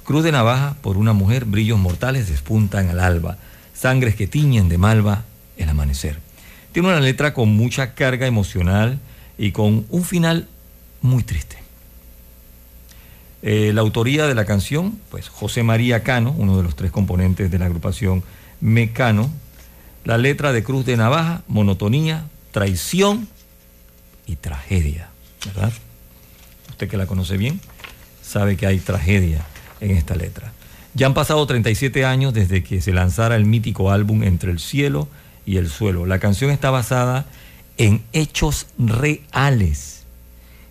Cruz de Navaja por una mujer, brillos mortales despuntan al alba, sangres que tiñen de malva el amanecer. Tiene una letra con mucha carga emocional y con un final muy triste. Eh, la autoría de la canción, pues José María Cano, uno de los tres componentes de la agrupación Mecano. La letra de Cruz de Navaja, monotonía, traición y tragedia, ¿verdad? Usted que la conoce bien, sabe que hay tragedia en esta letra. Ya han pasado 37 años desde que se lanzara el mítico álbum Entre el cielo y el suelo. La canción está basada en hechos reales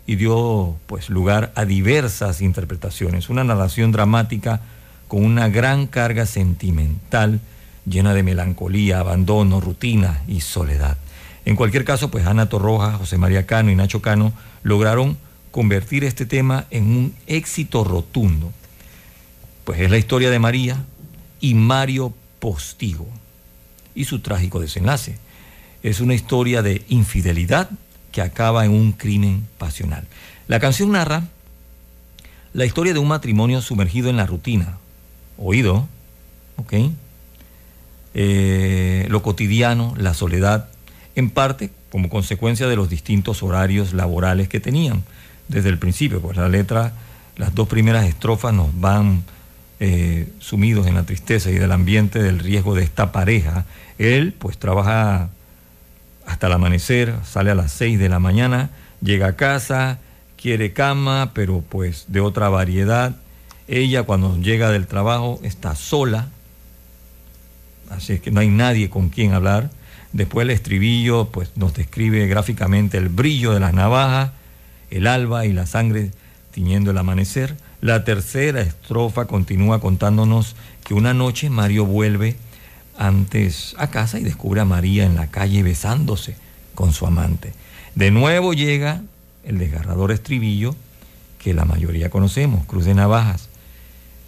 y dio pues lugar a diversas interpretaciones, una narración dramática con una gran carga sentimental llena de melancolía, abandono, rutina y soledad. En cualquier caso, pues Ana Torroja, José María Cano y Nacho Cano lograron convertir este tema en un éxito rotundo. Pues es la historia de María y Mario Postigo y su trágico desenlace. Es una historia de infidelidad que acaba en un crimen pasional. La canción narra la historia de un matrimonio sumergido en la rutina, oído, ¿ok? Eh, lo cotidiano, la soledad, en parte como consecuencia de los distintos horarios laborales que tenían desde el principio, pues la letra, las dos primeras estrofas nos van eh, sumidos en la tristeza y del ambiente del riesgo de esta pareja. Él pues trabaja hasta el amanecer, sale a las 6 de la mañana, llega a casa, quiere cama, pero pues de otra variedad. Ella cuando llega del trabajo está sola, así es que no hay nadie con quien hablar. Después el estribillo pues nos describe gráficamente el brillo de las navajas, el alba y la sangre tiñendo el amanecer. La tercera estrofa continúa contándonos que una noche Mario vuelve antes a casa y descubre a María en la calle besándose con su amante. De nuevo llega el desgarrador estribillo que la mayoría conocemos, Cruz de Navajas.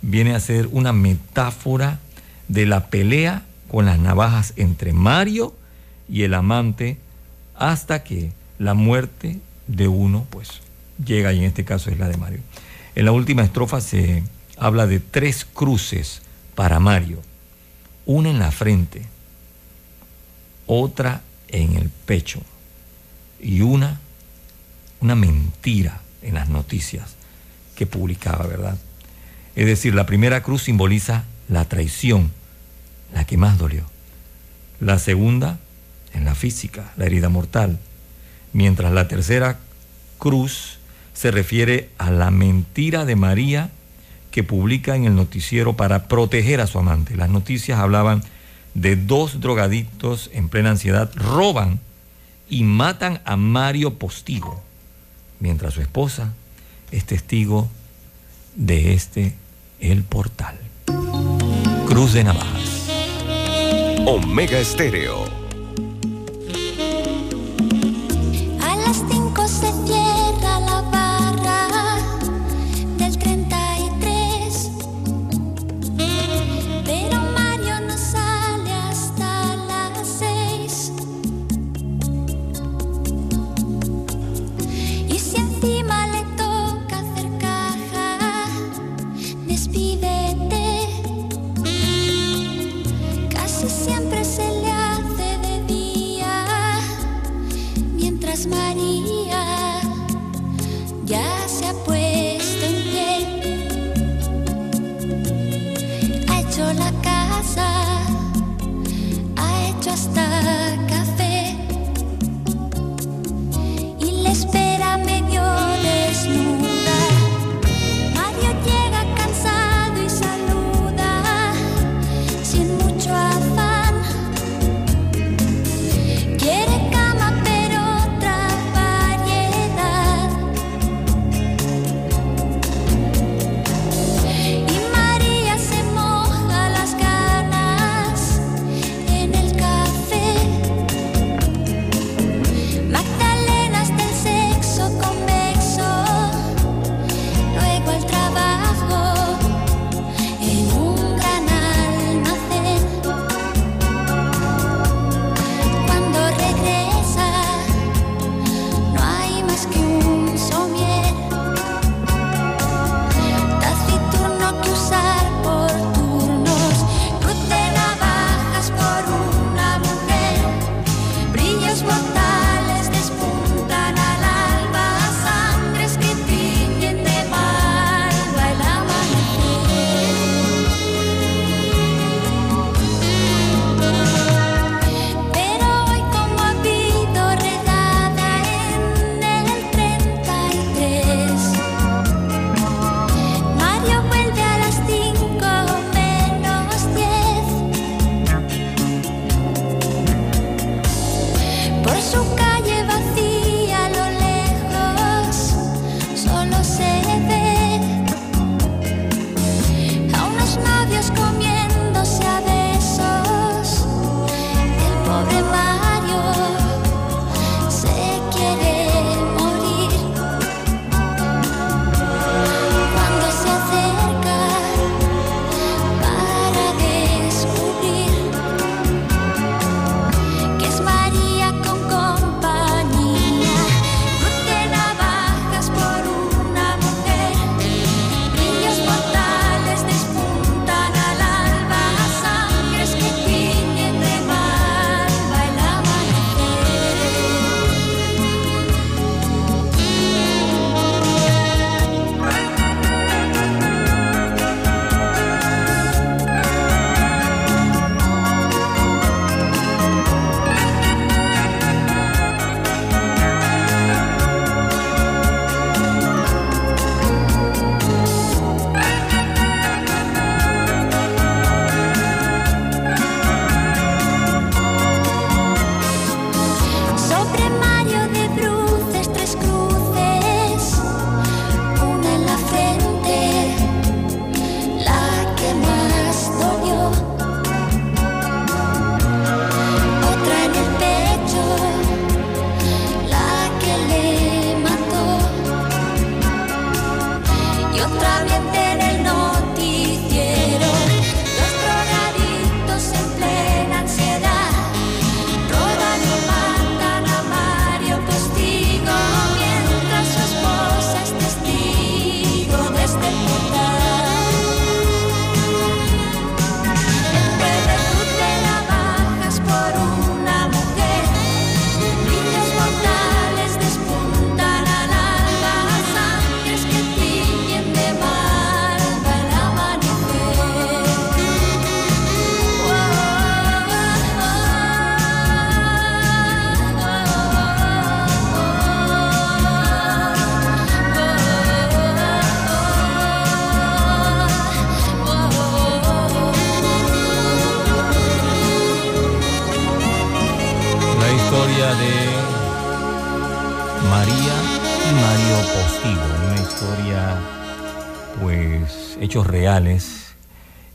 Viene a ser una metáfora de la pelea con las navajas entre Mario y el amante hasta que la muerte de uno pues llega y en este caso es la de Mario. En la última estrofa se habla de tres cruces para Mario una en la frente, otra en el pecho y una, una mentira en las noticias que publicaba, ¿verdad? Es decir, la primera cruz simboliza la traición, la que más dolió. La segunda en la física, la herida mortal. Mientras la tercera cruz se refiere a la mentira de María que publica en el noticiero para proteger a su amante. Las noticias hablaban de dos drogadictos en plena ansiedad, roban y matan a Mario Postigo, mientras su esposa es testigo de este El Portal. Cruz de Navajas. Omega Estéreo.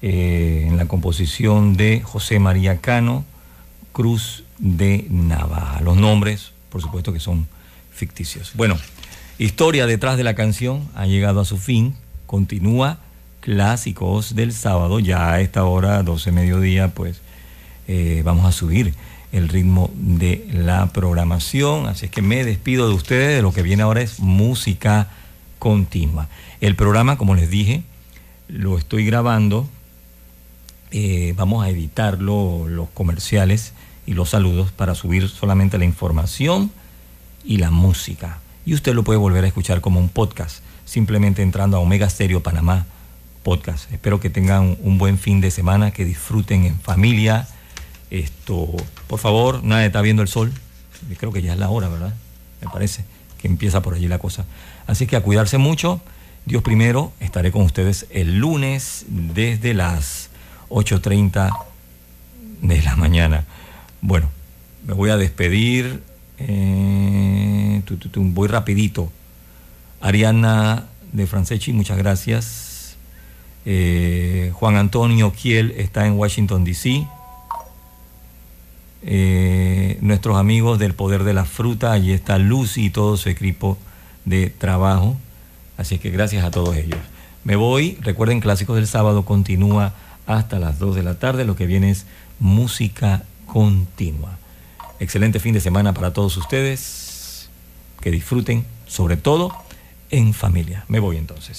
Eh, en la composición de José María Cano, Cruz de Navaja. Los nombres, por supuesto que son ficticios. Bueno, historia detrás de la canción ha llegado a su fin, continúa clásicos del sábado, ya a esta hora, 12 mediodía, pues eh, vamos a subir el ritmo de la programación. Así es que me despido de ustedes. De lo que viene ahora es música continua. El programa, como les dije, lo estoy grabando. Eh, vamos a editar los comerciales y los saludos para subir solamente la información y la música. Y usted lo puede volver a escuchar como un podcast, simplemente entrando a Omega Stereo Panamá Podcast. Espero que tengan un buen fin de semana, que disfruten en familia esto, por favor, nadie está viendo el sol. Creo que ya es la hora, ¿verdad? Me parece que empieza por allí la cosa. Así que a cuidarse mucho. Dios primero, estaré con ustedes el lunes desde las 8.30 de la mañana. Bueno, me voy a despedir. Eh, voy rapidito. Ariana de Franceschi, muchas gracias. Eh, Juan Antonio Kiel está en Washington, D.C. Eh, nuestros amigos del Poder de la Fruta, allí está Lucy y todo su equipo de trabajo. Así que gracias a todos ellos. Me voy, recuerden, Clásicos del Sábado continúa hasta las 2 de la tarde, lo que viene es música continua. Excelente fin de semana para todos ustedes, que disfruten, sobre todo en familia. Me voy entonces.